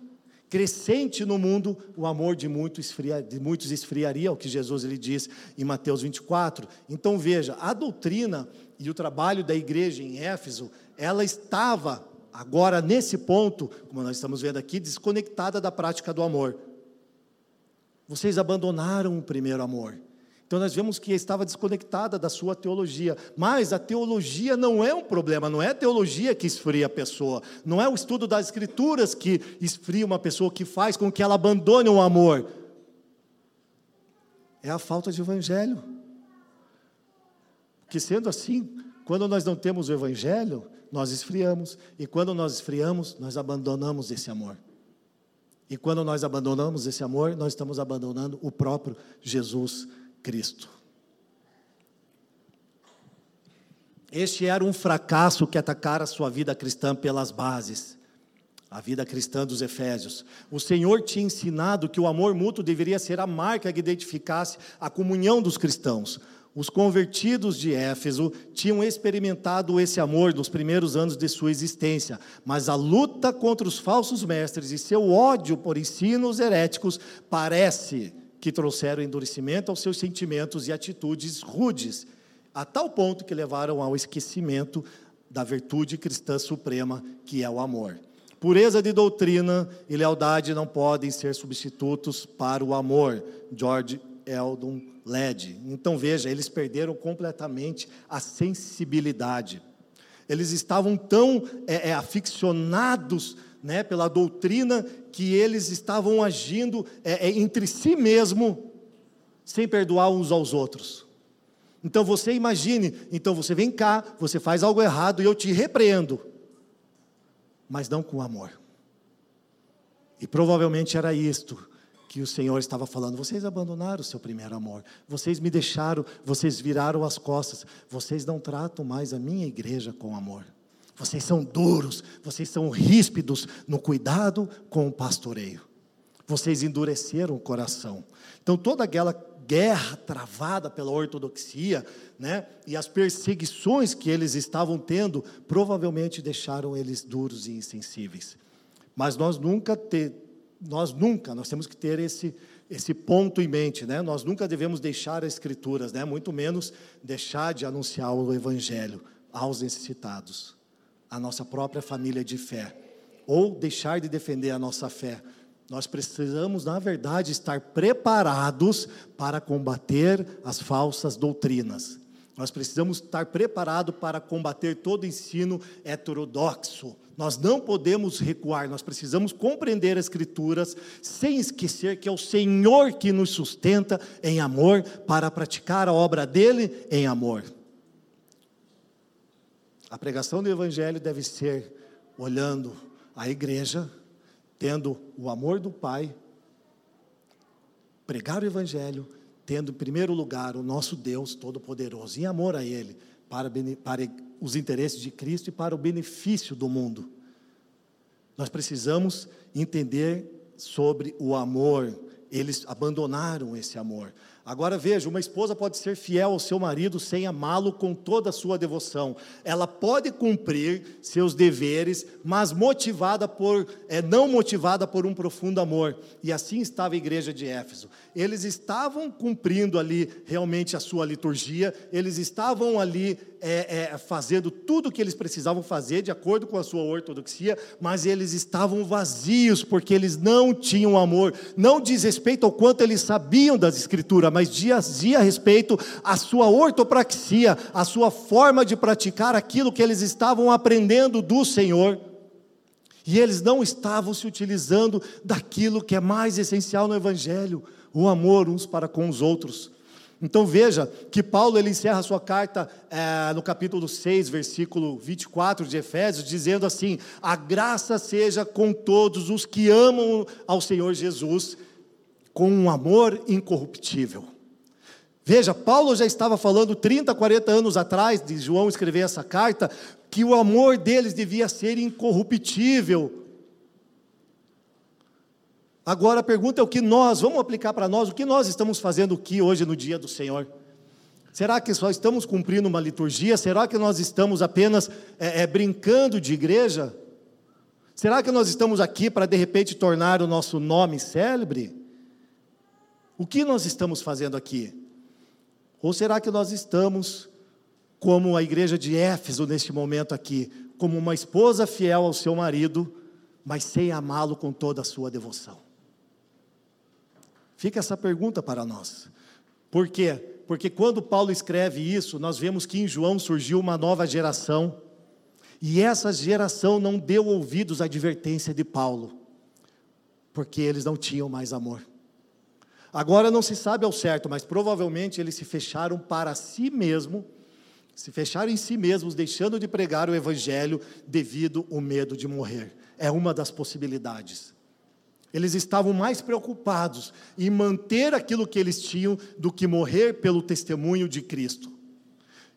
crescente no mundo, o amor de muitos, esfria, de muitos esfriaria, o que Jesus lhe diz em Mateus 24. Então veja, a doutrina e o trabalho da igreja em Éfeso, ela estava agora nesse ponto, como nós estamos vendo aqui, desconectada da prática do amor. Vocês abandonaram o primeiro amor. Então nós vemos que estava desconectada da sua teologia. Mas a teologia não é um problema, não é a teologia que esfria a pessoa, não é o estudo das escrituras que esfria uma pessoa, que faz com que ela abandone o amor. É a falta de evangelho. Que sendo assim, quando nós não temos o evangelho, nós esfriamos, e quando nós esfriamos, nós abandonamos esse amor. E quando nós abandonamos esse amor, nós estamos abandonando o próprio Jesus Cristo. Este era um fracasso que atacara a sua vida cristã pelas bases, a vida cristã dos Efésios. O Senhor tinha ensinado que o amor mútuo deveria ser a marca que identificasse a comunhão dos cristãos. Os convertidos de Éfeso tinham experimentado esse amor nos primeiros anos de sua existência, mas a luta contra os falsos mestres e seu ódio por ensinos heréticos parece que trouxeram endurecimento aos seus sentimentos e atitudes rudes, a tal ponto que levaram ao esquecimento da virtude cristã suprema, que é o amor. Pureza de doutrina e lealdade não podem ser substitutos para o amor. George Eldon Led. Então veja, eles perderam completamente a sensibilidade. Eles estavam tão é, é, aficionados né, pela doutrina que eles estavam agindo é, é, entre si mesmo, sem perdoar uns aos outros. Então você imagine, então você vem cá, você faz algo errado e eu te repreendo, mas não com amor. E provavelmente era isto que o Senhor estava falando: vocês abandonaram o seu primeiro amor, vocês me deixaram, vocês viraram as costas, vocês não tratam mais a minha igreja com amor. Vocês são duros, vocês são ríspidos no cuidado com o pastoreio. Vocês endureceram o coração. Então, toda aquela guerra travada pela ortodoxia, né, e as perseguições que eles estavam tendo, provavelmente deixaram eles duros e insensíveis. Mas nós nunca te, nós nunca, nós temos que ter esse esse ponto em mente, né? Nós nunca devemos deixar as escrituras, né? Muito menos deixar de anunciar o evangelho aos necessitados, à nossa própria família de fé, ou deixar de defender a nossa fé. Nós precisamos, na verdade, estar preparados para combater as falsas doutrinas. Nós precisamos estar preparados para combater todo ensino heterodoxo. Nós não podemos recuar, nós precisamos compreender as Escrituras sem esquecer que é o Senhor que nos sustenta em amor para praticar a obra dele em amor. A pregação do Evangelho deve ser olhando a igreja, tendo o amor do Pai, pregar o Evangelho, tendo em primeiro lugar o nosso Deus Todo-Poderoso, em amor a Ele, para, para os interesses de Cristo e para o benefício do mundo. Nós precisamos entender sobre o amor. Eles abandonaram esse amor. Agora veja, uma esposa pode ser fiel ao seu marido sem amá-lo com toda a sua devoção. Ela pode cumprir seus deveres, mas motivada por, é, não motivada por um profundo amor. E assim estava a igreja de Éfeso. Eles estavam cumprindo ali realmente a sua liturgia, eles estavam ali é, é, fazendo tudo o que eles precisavam fazer, de acordo com a sua ortodoxia, mas eles estavam vazios, porque eles não tinham amor. Não diz respeito ao quanto eles sabiam das Escrituras, mas dizia respeito à sua ortopraxia, à sua forma de praticar aquilo que eles estavam aprendendo do Senhor. E eles não estavam se utilizando daquilo que é mais essencial no Evangelho, o amor uns para com os outros. Então veja que Paulo ele encerra a sua carta é, no capítulo 6, versículo 24 de Efésios, dizendo assim: A graça seja com todos os que amam ao Senhor Jesus, com um amor incorruptível. Veja, Paulo já estava falando 30, 40 anos atrás, de João escrever essa carta, que o amor deles devia ser incorruptível, Agora a pergunta é o que nós, vamos aplicar para nós, o que nós estamos fazendo aqui hoje no dia do Senhor? Será que só estamos cumprindo uma liturgia? Será que nós estamos apenas é, é, brincando de igreja? Será que nós estamos aqui para de repente tornar o nosso nome célebre? O que nós estamos fazendo aqui? Ou será que nós estamos como a igreja de Éfeso neste momento aqui, como uma esposa fiel ao seu marido, mas sem amá-lo com toda a sua devoção? Fica essa pergunta para nós. Por quê? Porque quando Paulo escreve isso, nós vemos que em João surgiu uma nova geração, e essa geração não deu ouvidos à advertência de Paulo, porque eles não tinham mais amor. Agora não se sabe ao certo, mas provavelmente eles se fecharam para si mesmo, se fecharam em si mesmos, deixando de pregar o evangelho devido ao medo de morrer. É uma das possibilidades. Eles estavam mais preocupados em manter aquilo que eles tinham do que morrer pelo testemunho de Cristo.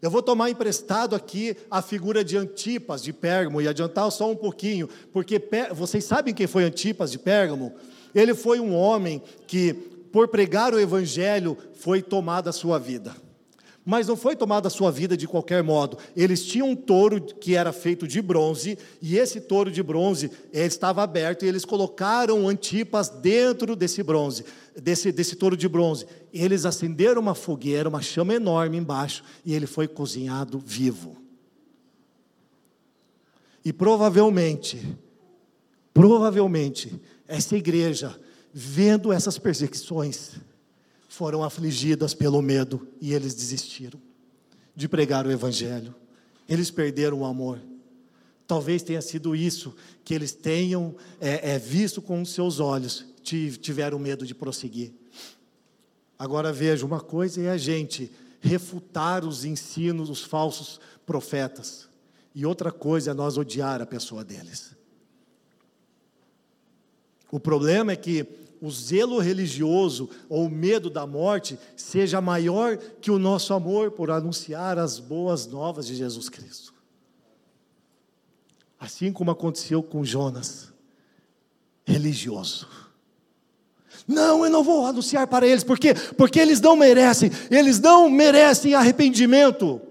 Eu vou tomar emprestado aqui a figura de Antipas de Pérgamo e adiantar só um pouquinho, porque vocês sabem quem foi Antipas de Pérgamo? Ele foi um homem que, por pregar o evangelho, foi tomada a sua vida. Mas não foi tomada a sua vida de qualquer modo. Eles tinham um touro que era feito de bronze, e esse touro de bronze estava aberto, e eles colocaram Antipas dentro desse bronze, desse, desse touro de bronze. Eles acenderam uma fogueira, uma chama enorme embaixo, e ele foi cozinhado vivo. E provavelmente, provavelmente, essa igreja, vendo essas perseguições, foram afligidas pelo medo e eles desistiram de pregar o Evangelho. Eles perderam o amor. Talvez tenha sido isso que eles tenham é, é, visto com os seus olhos, tiveram medo de prosseguir. Agora veja, uma coisa é a gente refutar os ensinos dos falsos profetas, e outra coisa é nós odiar a pessoa deles. O problema é que o zelo religioso ou o medo da morte seja maior que o nosso amor por anunciar as boas novas de Jesus Cristo. Assim como aconteceu com Jonas, religioso. Não, eu não vou anunciar para eles, porque porque eles não merecem, eles não merecem arrependimento.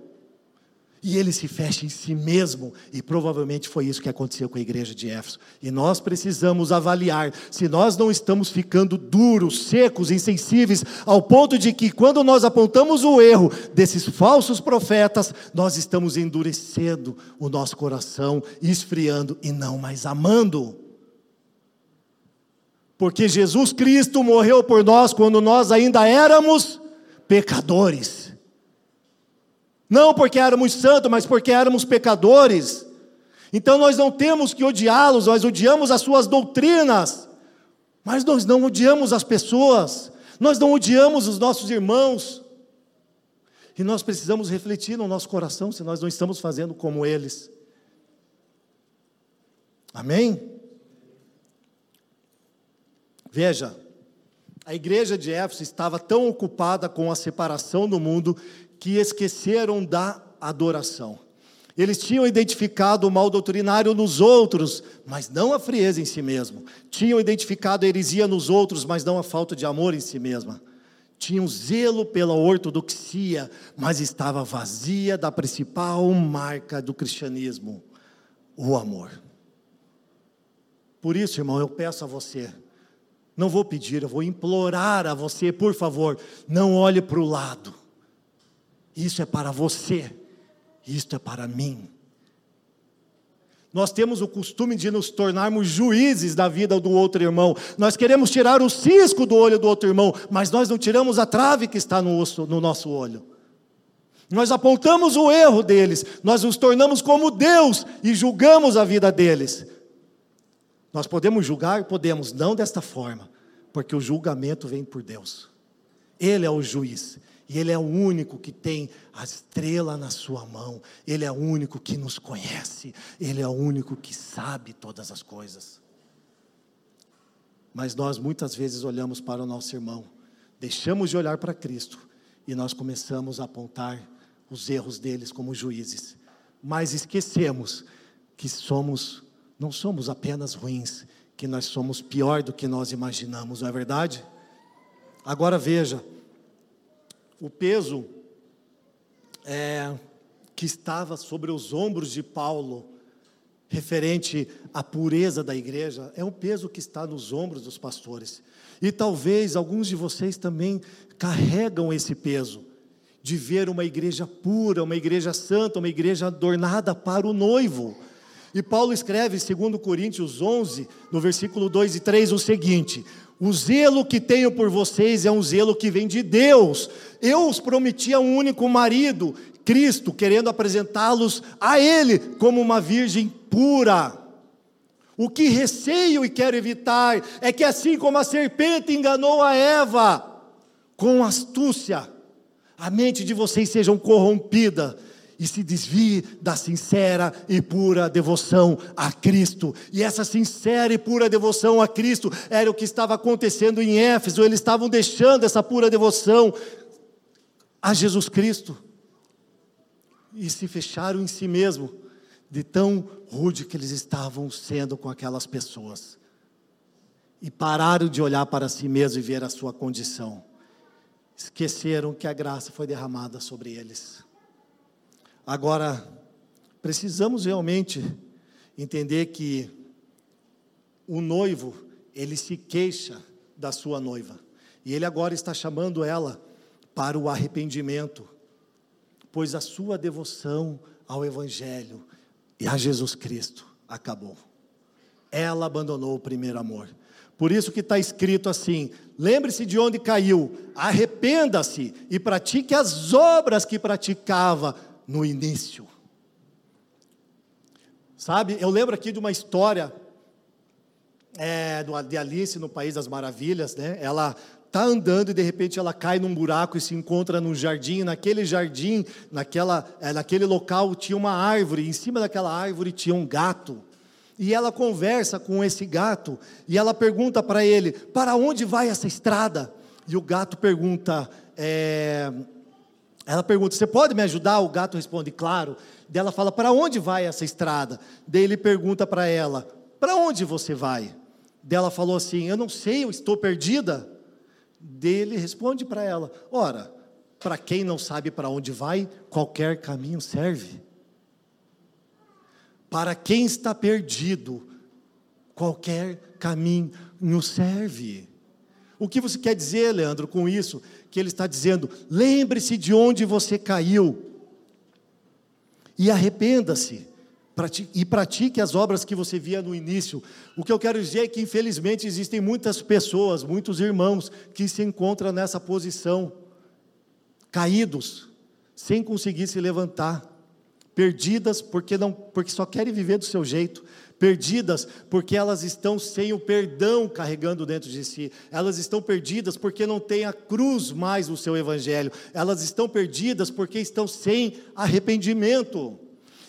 E ele se fecha em si mesmo, e provavelmente foi isso que aconteceu com a igreja de Éfeso. E nós precisamos avaliar se nós não estamos ficando duros, secos, insensíveis, ao ponto de que quando nós apontamos o erro desses falsos profetas, nós estamos endurecendo o nosso coração, esfriando e não mais amando. Porque Jesus Cristo morreu por nós quando nós ainda éramos pecadores. Não porque éramos santos, mas porque éramos pecadores. Então nós não temos que odiá-los, nós odiamos as suas doutrinas, mas nós não odiamos as pessoas, nós não odiamos os nossos irmãos. E nós precisamos refletir no nosso coração se nós não estamos fazendo como eles. Amém? Veja, a igreja de Éfeso estava tão ocupada com a separação do mundo que esqueceram da adoração. Eles tinham identificado o mal doutrinário nos outros, mas não a frieza em si mesmo. Tinham identificado a heresia nos outros, mas não a falta de amor em si mesma. Tinham zelo pela ortodoxia, mas estava vazia da principal marca do cristianismo, o amor. Por isso, irmão, eu peço a você, não vou pedir, eu vou implorar a você, por favor, não olhe para o lado. Isso é para você, isto é para mim. Nós temos o costume de nos tornarmos juízes da vida do outro irmão. Nós queremos tirar o cisco do olho do outro irmão, mas nós não tiramos a trave que está no, osso, no nosso olho. Nós apontamos o erro deles, nós nos tornamos como Deus e julgamos a vida deles. Nós podemos julgar? Podemos, não desta forma, porque o julgamento vem por Deus. Ele é o juiz. E Ele é o único que tem a estrela na sua mão. Ele é o único que nos conhece. Ele é o único que sabe todas as coisas. Mas nós muitas vezes olhamos para o nosso irmão, deixamos de olhar para Cristo e nós começamos a apontar os erros deles como juízes. Mas esquecemos que somos, não somos apenas ruins, que nós somos pior do que nós imaginamos, não é verdade? Agora veja, o peso é, que estava sobre os ombros de Paulo, referente à pureza da igreja, é o peso que está nos ombros dos pastores. E talvez alguns de vocês também carregam esse peso de ver uma igreja pura, uma igreja santa, uma igreja adornada para o noivo. E Paulo escreve, segundo Coríntios 11, no versículo 2 e 3, o seguinte: o zelo que tenho por vocês é um zelo que vem de Deus. Eu os prometia um único marido, Cristo, querendo apresentá-los a Ele como uma virgem pura. O que receio e quero evitar é que, assim como a serpente enganou a Eva com astúcia, a mente de vocês seja corrompida e se desvie da sincera e pura devoção a Cristo. E essa sincera e pura devoção a Cristo era o que estava acontecendo em Éfeso, eles estavam deixando essa pura devoção a Jesus Cristo e se fecharam em si mesmo, de tão rude que eles estavam sendo com aquelas pessoas. E pararam de olhar para si mesmo e ver a sua condição. Esqueceram que a graça foi derramada sobre eles. Agora, precisamos realmente entender que o noivo, ele se queixa da sua noiva. E ele agora está chamando ela para o arrependimento, pois a sua devoção ao Evangelho e a Jesus Cristo acabou. Ela abandonou o primeiro amor. Por isso que está escrito assim: lembre-se de onde caiu, arrependa-se e pratique as obras que praticava no início. Sabe, eu lembro aqui de uma história é, de Alice no País das Maravilhas, né? Ela está andando e de repente ela cai num buraco e se encontra num jardim. Naquele jardim, naquela, é, naquele local tinha uma árvore. Em cima daquela árvore tinha um gato. e ela conversa com esse gato e ela pergunta para ele: Para onde vai essa estrada? E o gato pergunta: é... Ela pergunta: Você pode me ajudar? O gato responde: Claro. Daí ela fala: Para onde vai essa estrada? Daí ele pergunta para ela: Para onde você vai? Daí ela falou assim: Eu não sei, eu estou perdida. Daí ele responde para ela: Ora, para quem não sabe para onde vai, qualquer caminho serve. Para quem está perdido, qualquer caminho serve. O que você quer dizer, Leandro, com isso? Que ele está dizendo: lembre-se de onde você caiu e arrependa-se e pratique as obras que você via no início. O que eu quero dizer é que, infelizmente, existem muitas pessoas, muitos irmãos que se encontram nessa posição, caídos, sem conseguir se levantar perdidas porque não porque só querem viver do seu jeito, perdidas porque elas estão sem o perdão carregando dentro de si. Elas estão perdidas porque não têm a cruz mais no seu evangelho. Elas estão perdidas porque estão sem arrependimento.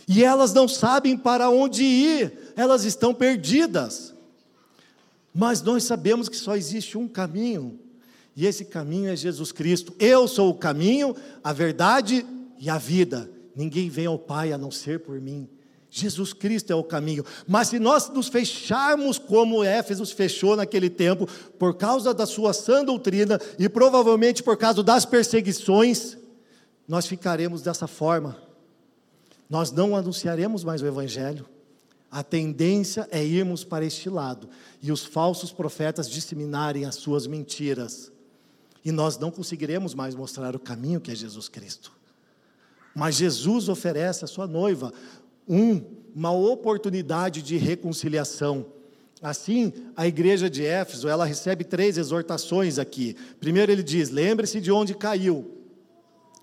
E elas não sabem para onde ir. Elas estão perdidas. Mas nós sabemos que só existe um caminho, e esse caminho é Jesus Cristo. Eu sou o caminho, a verdade e a vida. Ninguém vem ao Pai a não ser por mim. Jesus Cristo é o caminho. Mas se nós nos fecharmos como Éfeso fechou naquele tempo, por causa da sua sã doutrina e provavelmente por causa das perseguições, nós ficaremos dessa forma. Nós não anunciaremos mais o Evangelho. A tendência é irmos para este lado e os falsos profetas disseminarem as suas mentiras. E nós não conseguiremos mais mostrar o caminho que é Jesus Cristo. Mas Jesus oferece à sua noiva um, uma oportunidade de reconciliação. Assim, a igreja de Éfeso, ela recebe três exortações aqui. Primeiro ele diz: "Lembre-se de onde caiu".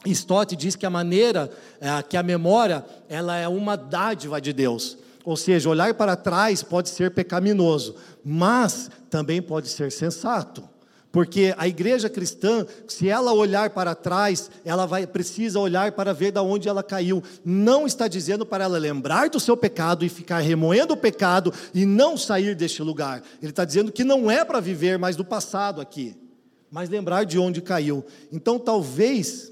Stott diz que a maneira, é, que a memória, ela é uma dádiva de Deus. Ou seja, olhar para trás pode ser pecaminoso, mas também pode ser sensato. Porque a igreja cristã, se ela olhar para trás, ela vai precisa olhar para ver da onde ela caiu. Não está dizendo para ela lembrar do seu pecado e ficar remoendo o pecado e não sair deste lugar. Ele está dizendo que não é para viver mais do passado aqui, mas lembrar de onde caiu. Então, talvez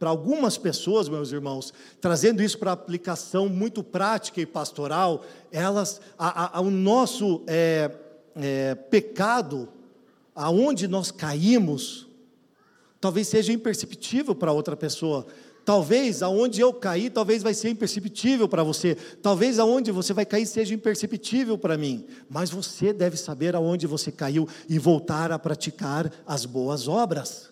para algumas pessoas, meus irmãos, trazendo isso para aplicação muito prática e pastoral, elas, a, a, o nosso é, é, pecado aonde nós caímos, talvez seja imperceptível para outra pessoa. Talvez aonde eu caí, talvez vai ser imperceptível para você. Talvez aonde você vai cair seja imperceptível para mim. Mas você deve saber aonde você caiu e voltar a praticar as boas obras.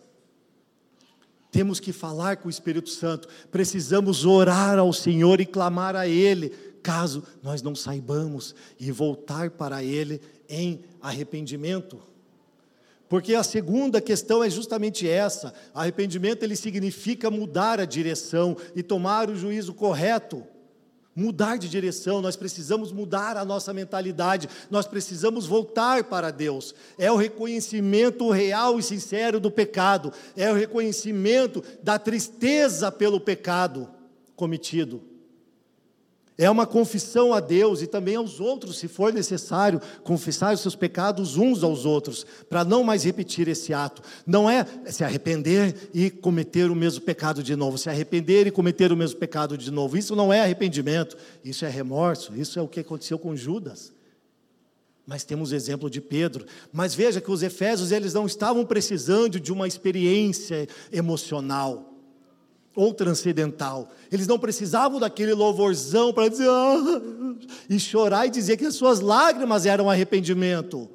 Temos que falar com o Espírito Santo, precisamos orar ao Senhor e clamar a Ele, caso nós não saibamos, e voltar para Ele em arrependimento. Porque a segunda questão é justamente essa. Arrependimento ele significa mudar a direção e tomar o juízo correto. Mudar de direção, nós precisamos mudar a nossa mentalidade, nós precisamos voltar para Deus. É o reconhecimento real e sincero do pecado, é o reconhecimento da tristeza pelo pecado cometido. É uma confissão a Deus e também aos outros, se for necessário, confessar os seus pecados uns aos outros, para não mais repetir esse ato. Não é se arrepender e cometer o mesmo pecado de novo, se arrepender e cometer o mesmo pecado de novo. Isso não é arrependimento, isso é remorso, isso é o que aconteceu com Judas. Mas temos o exemplo de Pedro. Mas veja que os efésios eles não estavam precisando de uma experiência emocional ou transcendental. Eles não precisavam daquele louvorzão para dizer ah, e chorar e dizer que as suas lágrimas eram arrependimento.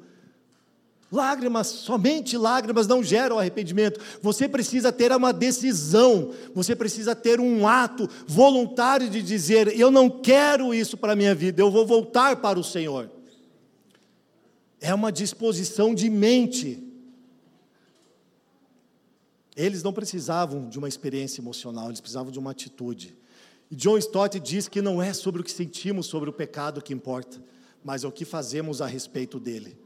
Lágrimas, somente lágrimas não geram arrependimento. Você precisa ter uma decisão, você precisa ter um ato voluntário de dizer: Eu não quero isso para a minha vida, eu vou voltar para o Senhor. É uma disposição de mente. Eles não precisavam de uma experiência emocional, eles precisavam de uma atitude. E John Stott diz que não é sobre o que sentimos sobre o pecado que importa, mas é o que fazemos a respeito dele.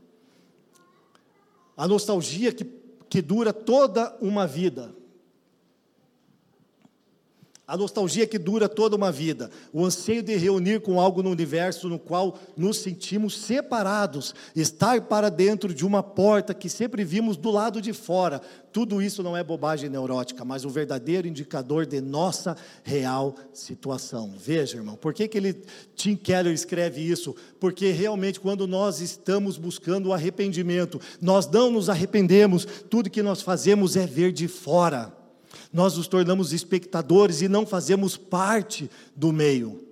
A nostalgia que, que dura toda uma vida. A nostalgia que dura toda uma vida, o anseio de reunir com algo no universo no qual nos sentimos separados, estar para dentro de uma porta que sempre vimos do lado de fora, tudo isso não é bobagem neurótica, mas o verdadeiro indicador de nossa real situação. Veja, irmão, por que, que ele, Tim Keller escreve isso? Porque realmente, quando nós estamos buscando o arrependimento, nós não nos arrependemos, tudo que nós fazemos é ver de fora nós nos tornamos espectadores e não fazemos parte do meio.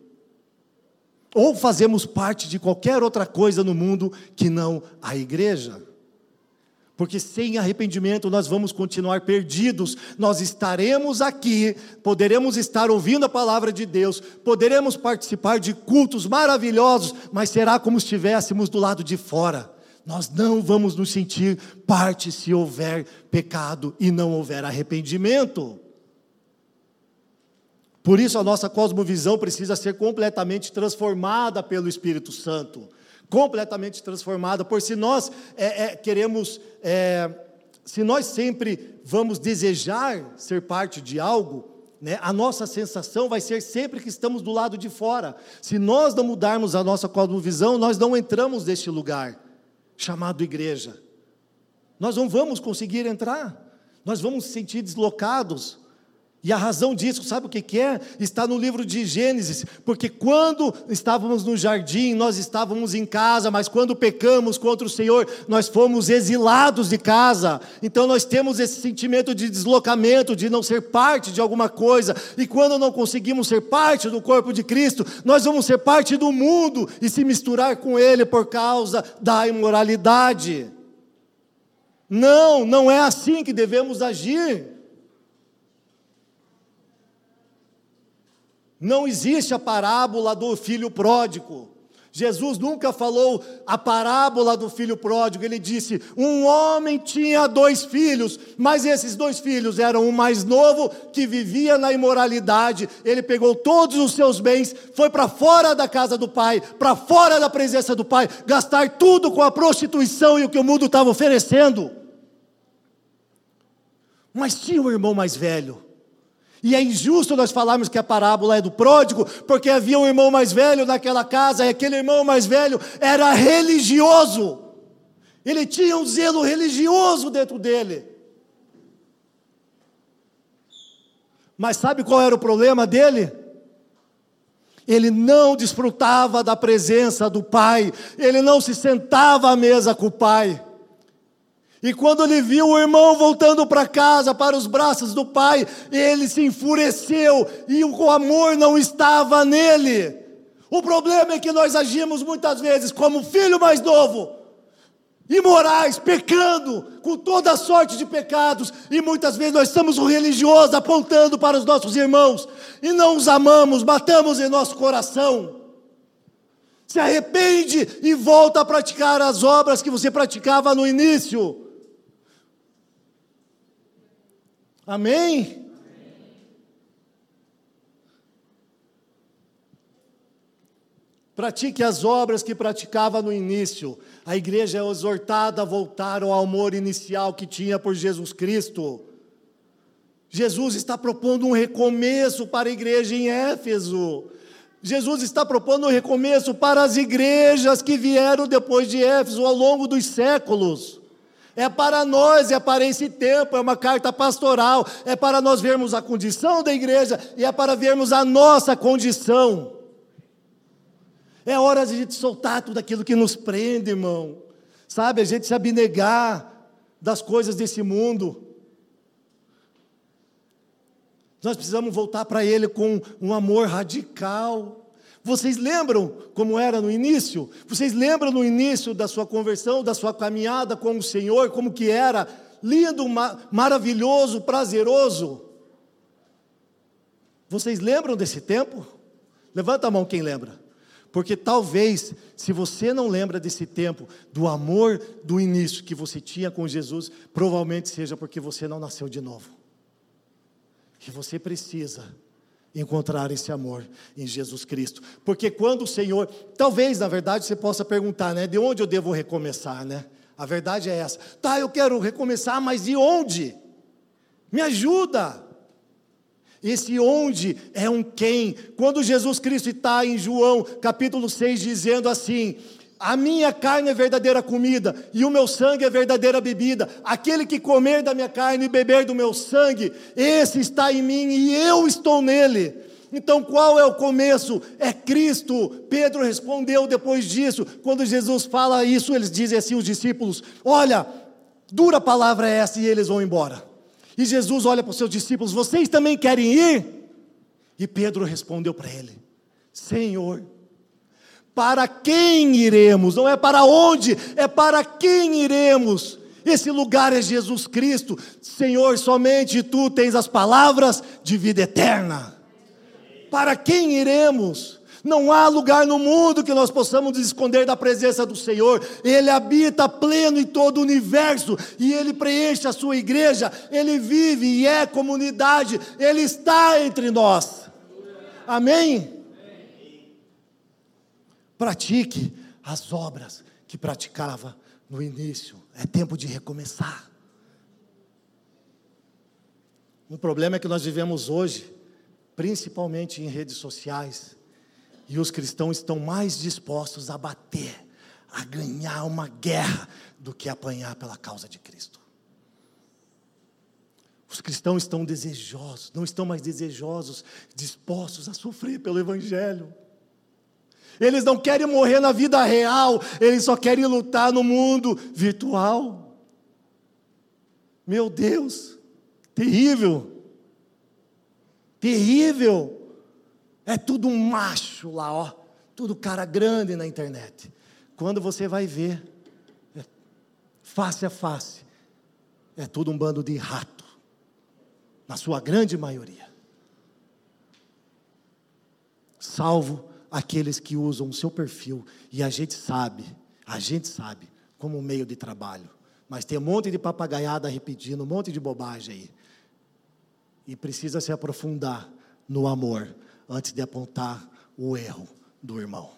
Ou fazemos parte de qualquer outra coisa no mundo que não a igreja. Porque sem arrependimento nós vamos continuar perdidos. Nós estaremos aqui, poderemos estar ouvindo a palavra de Deus, poderemos participar de cultos maravilhosos, mas será como se estivéssemos do lado de fora nós não vamos nos sentir parte se houver pecado e não houver arrependimento. Por isso, a nossa cosmovisão precisa ser completamente transformada pelo Espírito Santo completamente transformada. Por se nós é, é, queremos, é, se nós sempre vamos desejar ser parte de algo, né, a nossa sensação vai ser sempre que estamos do lado de fora. Se nós não mudarmos a nossa cosmovisão, nós não entramos neste lugar chamado igreja. Nós não vamos conseguir entrar, nós vamos se sentir deslocados. E a razão disso, sabe o que, é? Está no livro de Gênesis, porque quando estávamos no jardim, nós estávamos em casa, mas quando pecamos contra o Senhor, nós fomos exilados de casa. Então nós temos esse sentimento de deslocamento, de não ser parte de alguma coisa, e quando não conseguimos ser parte do corpo de Cristo, nós vamos ser parte do mundo e se misturar com Ele por causa da imoralidade. Não, não é assim que devemos agir. Não existe a parábola do filho pródigo. Jesus nunca falou a parábola do filho pródigo, ele disse: um homem tinha dois filhos, mas esses dois filhos eram o mais novo que vivia na imoralidade. Ele pegou todos os seus bens, foi para fora da casa do pai, para fora da presença do pai, gastar tudo com a prostituição e o que o mundo estava oferecendo. Mas tinha o um irmão mais velho, e é injusto nós falarmos que a parábola é do pródigo, porque havia um irmão mais velho naquela casa, e aquele irmão mais velho era religioso. Ele tinha um zelo religioso dentro dele. Mas sabe qual era o problema dele? Ele não desfrutava da presença do Pai, ele não se sentava à mesa com o Pai. E quando ele viu o irmão voltando para casa, para os braços do pai, ele se enfureceu e o amor não estava nele. O problema é que nós agimos muitas vezes como filho mais novo, imorais, pecando, com toda sorte de pecados, e muitas vezes nós estamos o religioso apontando para os nossos irmãos e não os amamos, matamos em nosso coração. Se arrepende e volta a praticar as obras que você praticava no início. Amém? Pratique as obras que praticava no início. A igreja é exortada a voltar ao amor inicial que tinha por Jesus Cristo. Jesus está propondo um recomeço para a igreja em Éfeso. Jesus está propondo um recomeço para as igrejas que vieram depois de Éfeso ao longo dos séculos. É para nós, é para esse tempo, é uma carta pastoral, é para nós vermos a condição da igreja e é para vermos a nossa condição. É hora de a gente soltar tudo aquilo que nos prende, irmão. Sabe, a gente se abnegar das coisas desse mundo. Nós precisamos voltar para Ele com um amor radical. Vocês lembram como era no início? Vocês lembram no início da sua conversão, da sua caminhada com o Senhor, como que era lindo, maravilhoso, prazeroso? Vocês lembram desse tempo? Levanta a mão quem lembra. Porque talvez, se você não lembra desse tempo, do amor do início que você tinha com Jesus, provavelmente seja porque você não nasceu de novo. E você precisa encontrar esse amor em Jesus Cristo. Porque quando o Senhor, talvez na verdade você possa perguntar, né, de onde eu devo recomeçar, né? A verdade é essa. Tá, eu quero recomeçar, mas de onde? Me ajuda. Esse onde é um quem. Quando Jesus Cristo está em João capítulo 6 dizendo assim: a minha carne é verdadeira comida e o meu sangue é verdadeira bebida. Aquele que comer da minha carne e beber do meu sangue, esse está em mim e eu estou nele. Então, qual é o começo? É Cristo. Pedro respondeu depois disso. Quando Jesus fala isso, eles dizem assim: os discípulos: Olha, dura palavra é essa, e eles vão embora. E Jesus olha para os seus discípulos: Vocês também querem ir? E Pedro respondeu para ele: Senhor, para quem iremos? Não é para onde, é para quem iremos. Esse lugar é Jesus Cristo. Senhor, somente tu tens as palavras de vida eterna. Para quem iremos? Não há lugar no mundo que nós possamos nos esconder da presença do Senhor. Ele habita pleno em todo o universo e ele preenche a sua igreja. Ele vive e é comunidade. Ele está entre nós. Amém? Pratique as obras que praticava no início. É tempo de recomeçar. Um problema é que nós vivemos hoje, principalmente em redes sociais, e os cristãos estão mais dispostos a bater, a ganhar uma guerra, do que apanhar pela causa de Cristo. Os cristãos estão desejosos, não estão mais desejosos, dispostos a sofrer pelo Evangelho. Eles não querem morrer na vida real, eles só querem lutar no mundo virtual. Meu Deus, terrível, terrível. É tudo um macho lá, ó, tudo cara grande na internet. Quando você vai ver, é face a face, é tudo um bando de rato, na sua grande maioria. Salvo aqueles que usam o seu perfil, e a gente sabe, a gente sabe, como meio de trabalho. Mas tem um monte de papagaiada repetindo, um monte de bobagem aí. E precisa se aprofundar no amor antes de apontar o erro do irmão.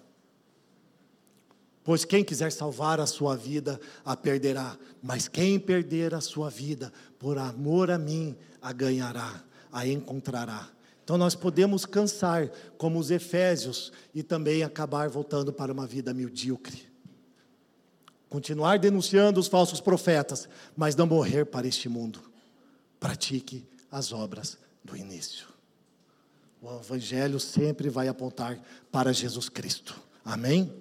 Pois quem quiser salvar a sua vida, a perderá. Mas quem perder a sua vida, por amor a mim, a ganhará, a encontrará. Então nós podemos cansar, como os Efésios, e também acabar voltando para uma vida medíocre. Continuar denunciando os falsos profetas, mas não morrer para este mundo. Pratique as obras do início. O Evangelho sempre vai apontar para Jesus Cristo. Amém?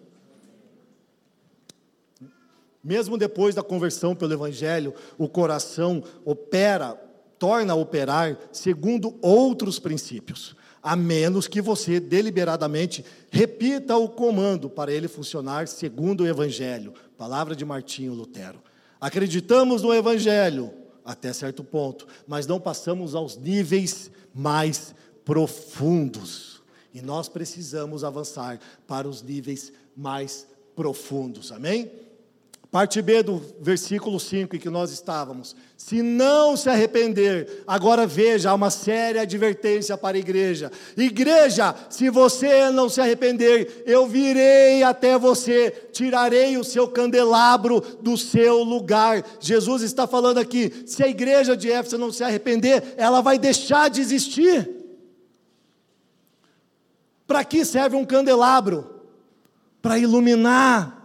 Mesmo depois da conversão pelo Evangelho, o coração opera torna a operar segundo outros princípios, a menos que você deliberadamente repita o comando para ele funcionar segundo o Evangelho. Palavra de Martinho Lutero. Acreditamos no Evangelho até certo ponto, mas não passamos aos níveis mais profundos. E nós precisamos avançar para os níveis mais profundos. Amém? Parte B do versículo 5 em que nós estávamos. Se não se arrepender, agora veja, há uma séria advertência para a igreja. Igreja, se você não se arrepender, eu virei até você, tirarei o seu candelabro do seu lugar. Jesus está falando aqui: se a igreja de Éfeso não se arrepender, ela vai deixar de existir. Para que serve um candelabro? Para iluminar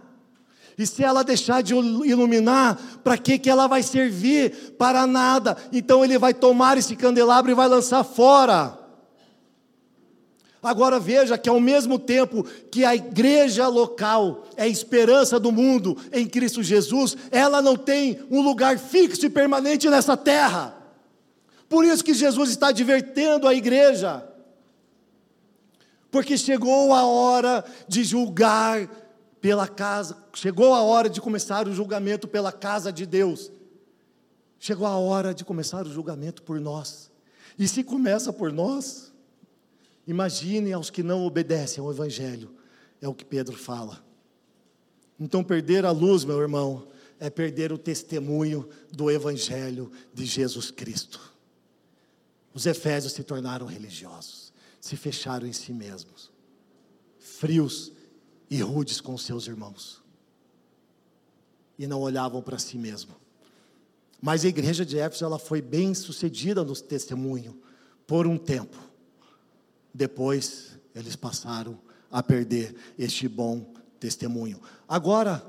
e se ela deixar de iluminar, para que, que ela vai servir? Para nada. Então ele vai tomar esse candelabro e vai lançar fora. Agora veja que ao mesmo tempo que a igreja local é a esperança do mundo em Cristo Jesus, ela não tem um lugar fixo e permanente nessa terra. Por isso que Jesus está advertendo a igreja. Porque chegou a hora de julgar pela casa, chegou a hora de começar o julgamento pela casa de Deus. Chegou a hora de começar o julgamento por nós. E se começa por nós, imagine aos que não obedecem ao Evangelho, é o que Pedro fala. Então, perder a luz, meu irmão, é perder o testemunho do Evangelho de Jesus Cristo. Os efésios se tornaram religiosos, se fecharam em si mesmos, frios e rudes com seus irmãos. E não olhavam para si mesmo. Mas a igreja de Éfeso ela foi bem sucedida no testemunho, por um tempo. Depois, eles passaram a perder este bom testemunho. Agora,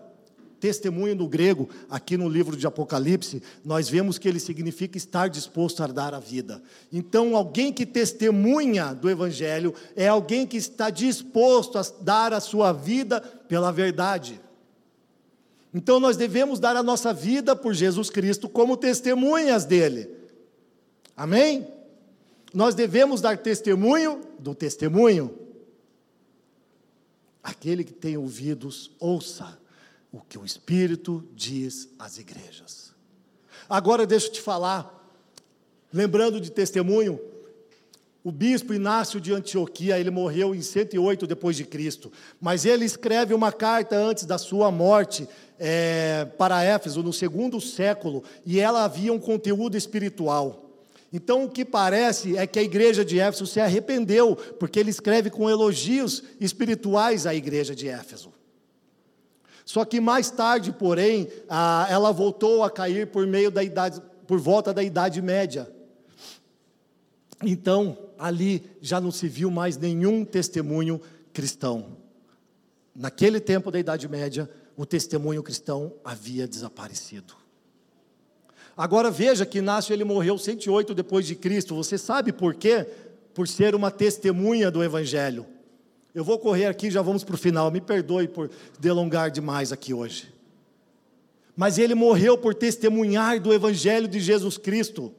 testemunho no grego, aqui no livro de Apocalipse, nós vemos que ele significa estar disposto a dar a vida. Então, alguém que testemunha do Evangelho é alguém que está disposto a dar a sua vida pela verdade. Então, nós devemos dar a nossa vida por Jesus Cristo como testemunhas dele. Amém? Nós devemos dar testemunho do testemunho. Aquele que tem ouvidos, ouça o que o Espírito diz às igrejas. Agora deixa eu te falar, lembrando de testemunho, o bispo Inácio de Antioquia, ele morreu em 108 depois de Cristo, mas ele escreve uma carta antes da sua morte é, para Éfeso no segundo século e ela havia um conteúdo espiritual. Então, o que parece é que a igreja de Éfeso se arrependeu, porque ele escreve com elogios espirituais à igreja de Éfeso. Só que mais tarde, porém, ela voltou a cair por meio da idade, por volta da Idade Média. Então, ali já não se viu mais nenhum testemunho cristão. Naquele tempo da Idade Média, o testemunho cristão havia desaparecido. Agora veja que Inácio ele morreu 108 depois de Cristo. Você sabe por quê? Por ser uma testemunha do evangelho. Eu vou correr aqui, já vamos para o final. Me perdoe por delongar demais aqui hoje. Mas ele morreu por testemunhar do Evangelho de Jesus Cristo.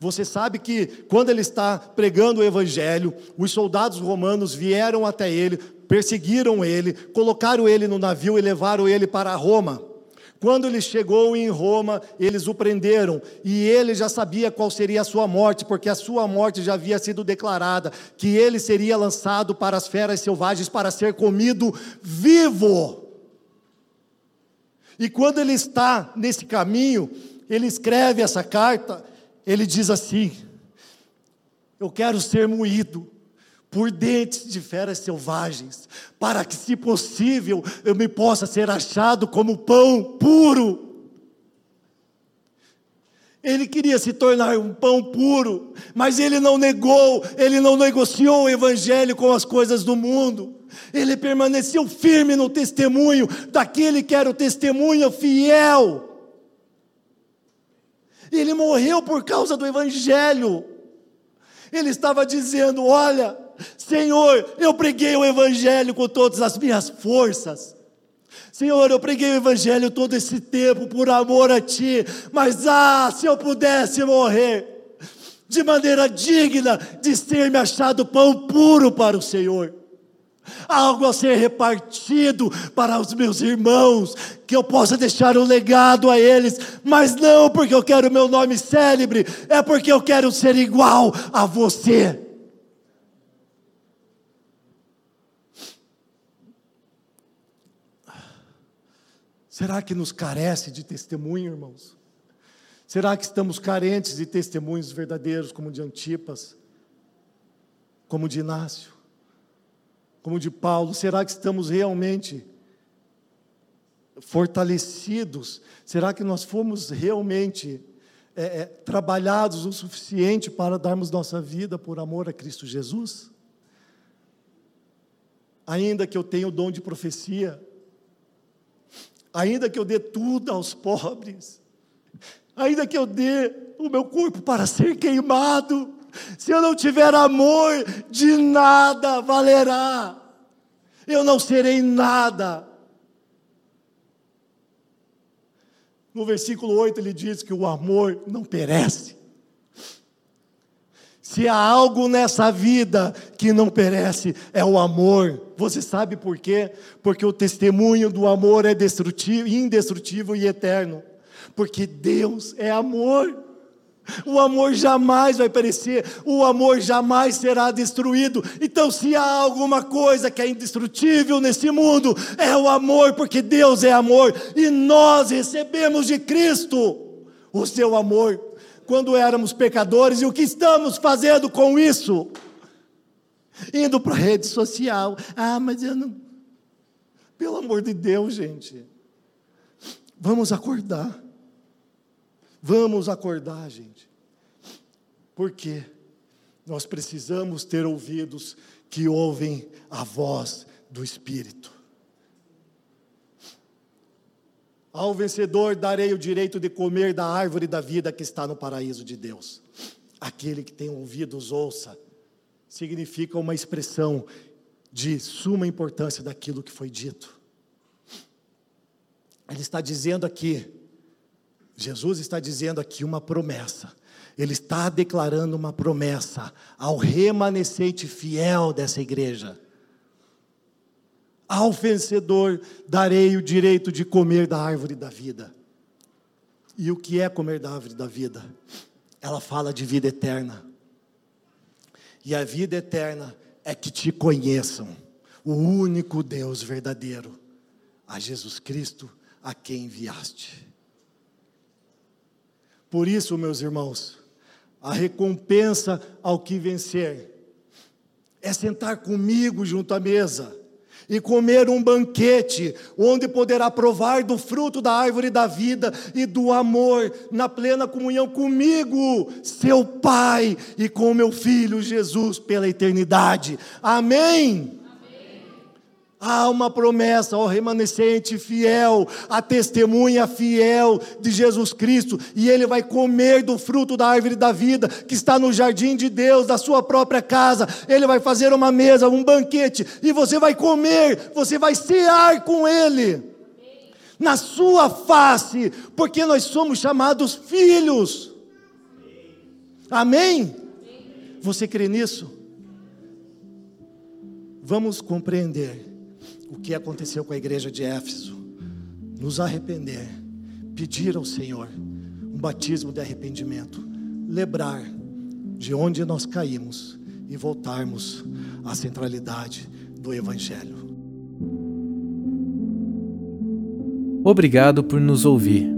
Você sabe que quando ele está pregando o Evangelho, os soldados romanos vieram até ele, perseguiram ele, colocaram ele no navio e levaram ele para Roma. Quando ele chegou em Roma, eles o prenderam e ele já sabia qual seria a sua morte, porque a sua morte já havia sido declarada, que ele seria lançado para as feras selvagens para ser comido vivo. E quando ele está nesse caminho, ele escreve essa carta, ele diz assim: Eu quero ser moído por dentes de feras selvagens, para que, se possível, eu me possa ser achado como pão puro. Ele queria se tornar um pão puro, mas ele não negou, ele não negociou o evangelho com as coisas do mundo. Ele permaneceu firme no testemunho daquele que era o testemunho fiel. Ele morreu por causa do evangelho. Ele estava dizendo: Olha, Senhor, eu preguei o Evangelho com todas as minhas forças. Senhor, eu preguei o Evangelho todo esse tempo por amor a Ti, mas ah, se eu pudesse morrer de maneira digna de ser me achado pão puro para o Senhor, algo a ser repartido para os meus irmãos, que eu possa deixar um legado a eles, mas não porque eu quero meu nome célebre, é porque eu quero ser igual a você. Será que nos carece de testemunho, irmãos? Será que estamos carentes de testemunhos verdadeiros, como de Antipas, como de Inácio, como de Paulo? Será que estamos realmente fortalecidos? Será que nós fomos realmente é, é, trabalhados o suficiente para darmos nossa vida por amor a Cristo Jesus? Ainda que eu tenha o dom de profecia, ainda que eu dê tudo aos pobres, ainda que eu dê o meu corpo para ser queimado, se eu não tiver amor, de nada valerá, eu não serei nada. No versículo 8 ele diz que o amor não perece. Se há algo nessa vida que não perece, é o amor. Você sabe por quê? Porque o testemunho do amor é destrutivo, indestrutível e eterno. Porque Deus é amor. O amor jamais vai perecer, o amor jamais será destruído. Então, se há alguma coisa que é indestrutível nesse mundo, é o amor, porque Deus é amor e nós recebemos de Cristo o seu amor quando éramos pecadores e o que estamos fazendo com isso? Indo para a rede social. Ah, mas eu não. Pelo amor de Deus, gente. Vamos acordar. Vamos acordar, gente. Por quê? Nós precisamos ter ouvidos que ouvem a voz do Espírito. Ao vencedor darei o direito de comer da árvore da vida que está no paraíso de Deus. Aquele que tem ouvidos, ouça. Significa uma expressão de suma importância daquilo que foi dito. Ele está dizendo aqui, Jesus está dizendo aqui uma promessa. Ele está declarando uma promessa ao remanescente fiel dessa igreja. Ao vencedor darei o direito de comer da árvore da vida. E o que é comer da árvore da vida? Ela fala de vida eterna. E a vida eterna é que te conheçam, o único Deus verdadeiro, a Jesus Cristo, a quem enviaste. Por isso, meus irmãos, a recompensa ao que vencer é sentar comigo junto à mesa e comer um banquete, onde poderá provar do fruto da árvore da vida e do amor, na plena comunhão comigo, seu Pai, e com meu Filho Jesus pela eternidade. Amém. Há uma promessa ao remanescente fiel, à testemunha fiel de Jesus Cristo, e ele vai comer do fruto da árvore da vida que está no jardim de Deus, da sua própria casa. Ele vai fazer uma mesa, um banquete, e você vai comer, você vai cear com ele, na sua face, porque nós somos chamados filhos. Amém? Você crê nisso? Vamos compreender o que aconteceu com a igreja de Éfeso, nos arrepender, pedir ao Senhor um batismo de arrependimento, lembrar de onde nós caímos e voltarmos à centralidade do Evangelho. Obrigado por nos ouvir.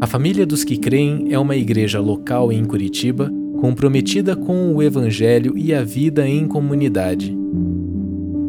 A Família dos que Creem é uma igreja local em Curitiba comprometida com o Evangelho e a vida em comunidade.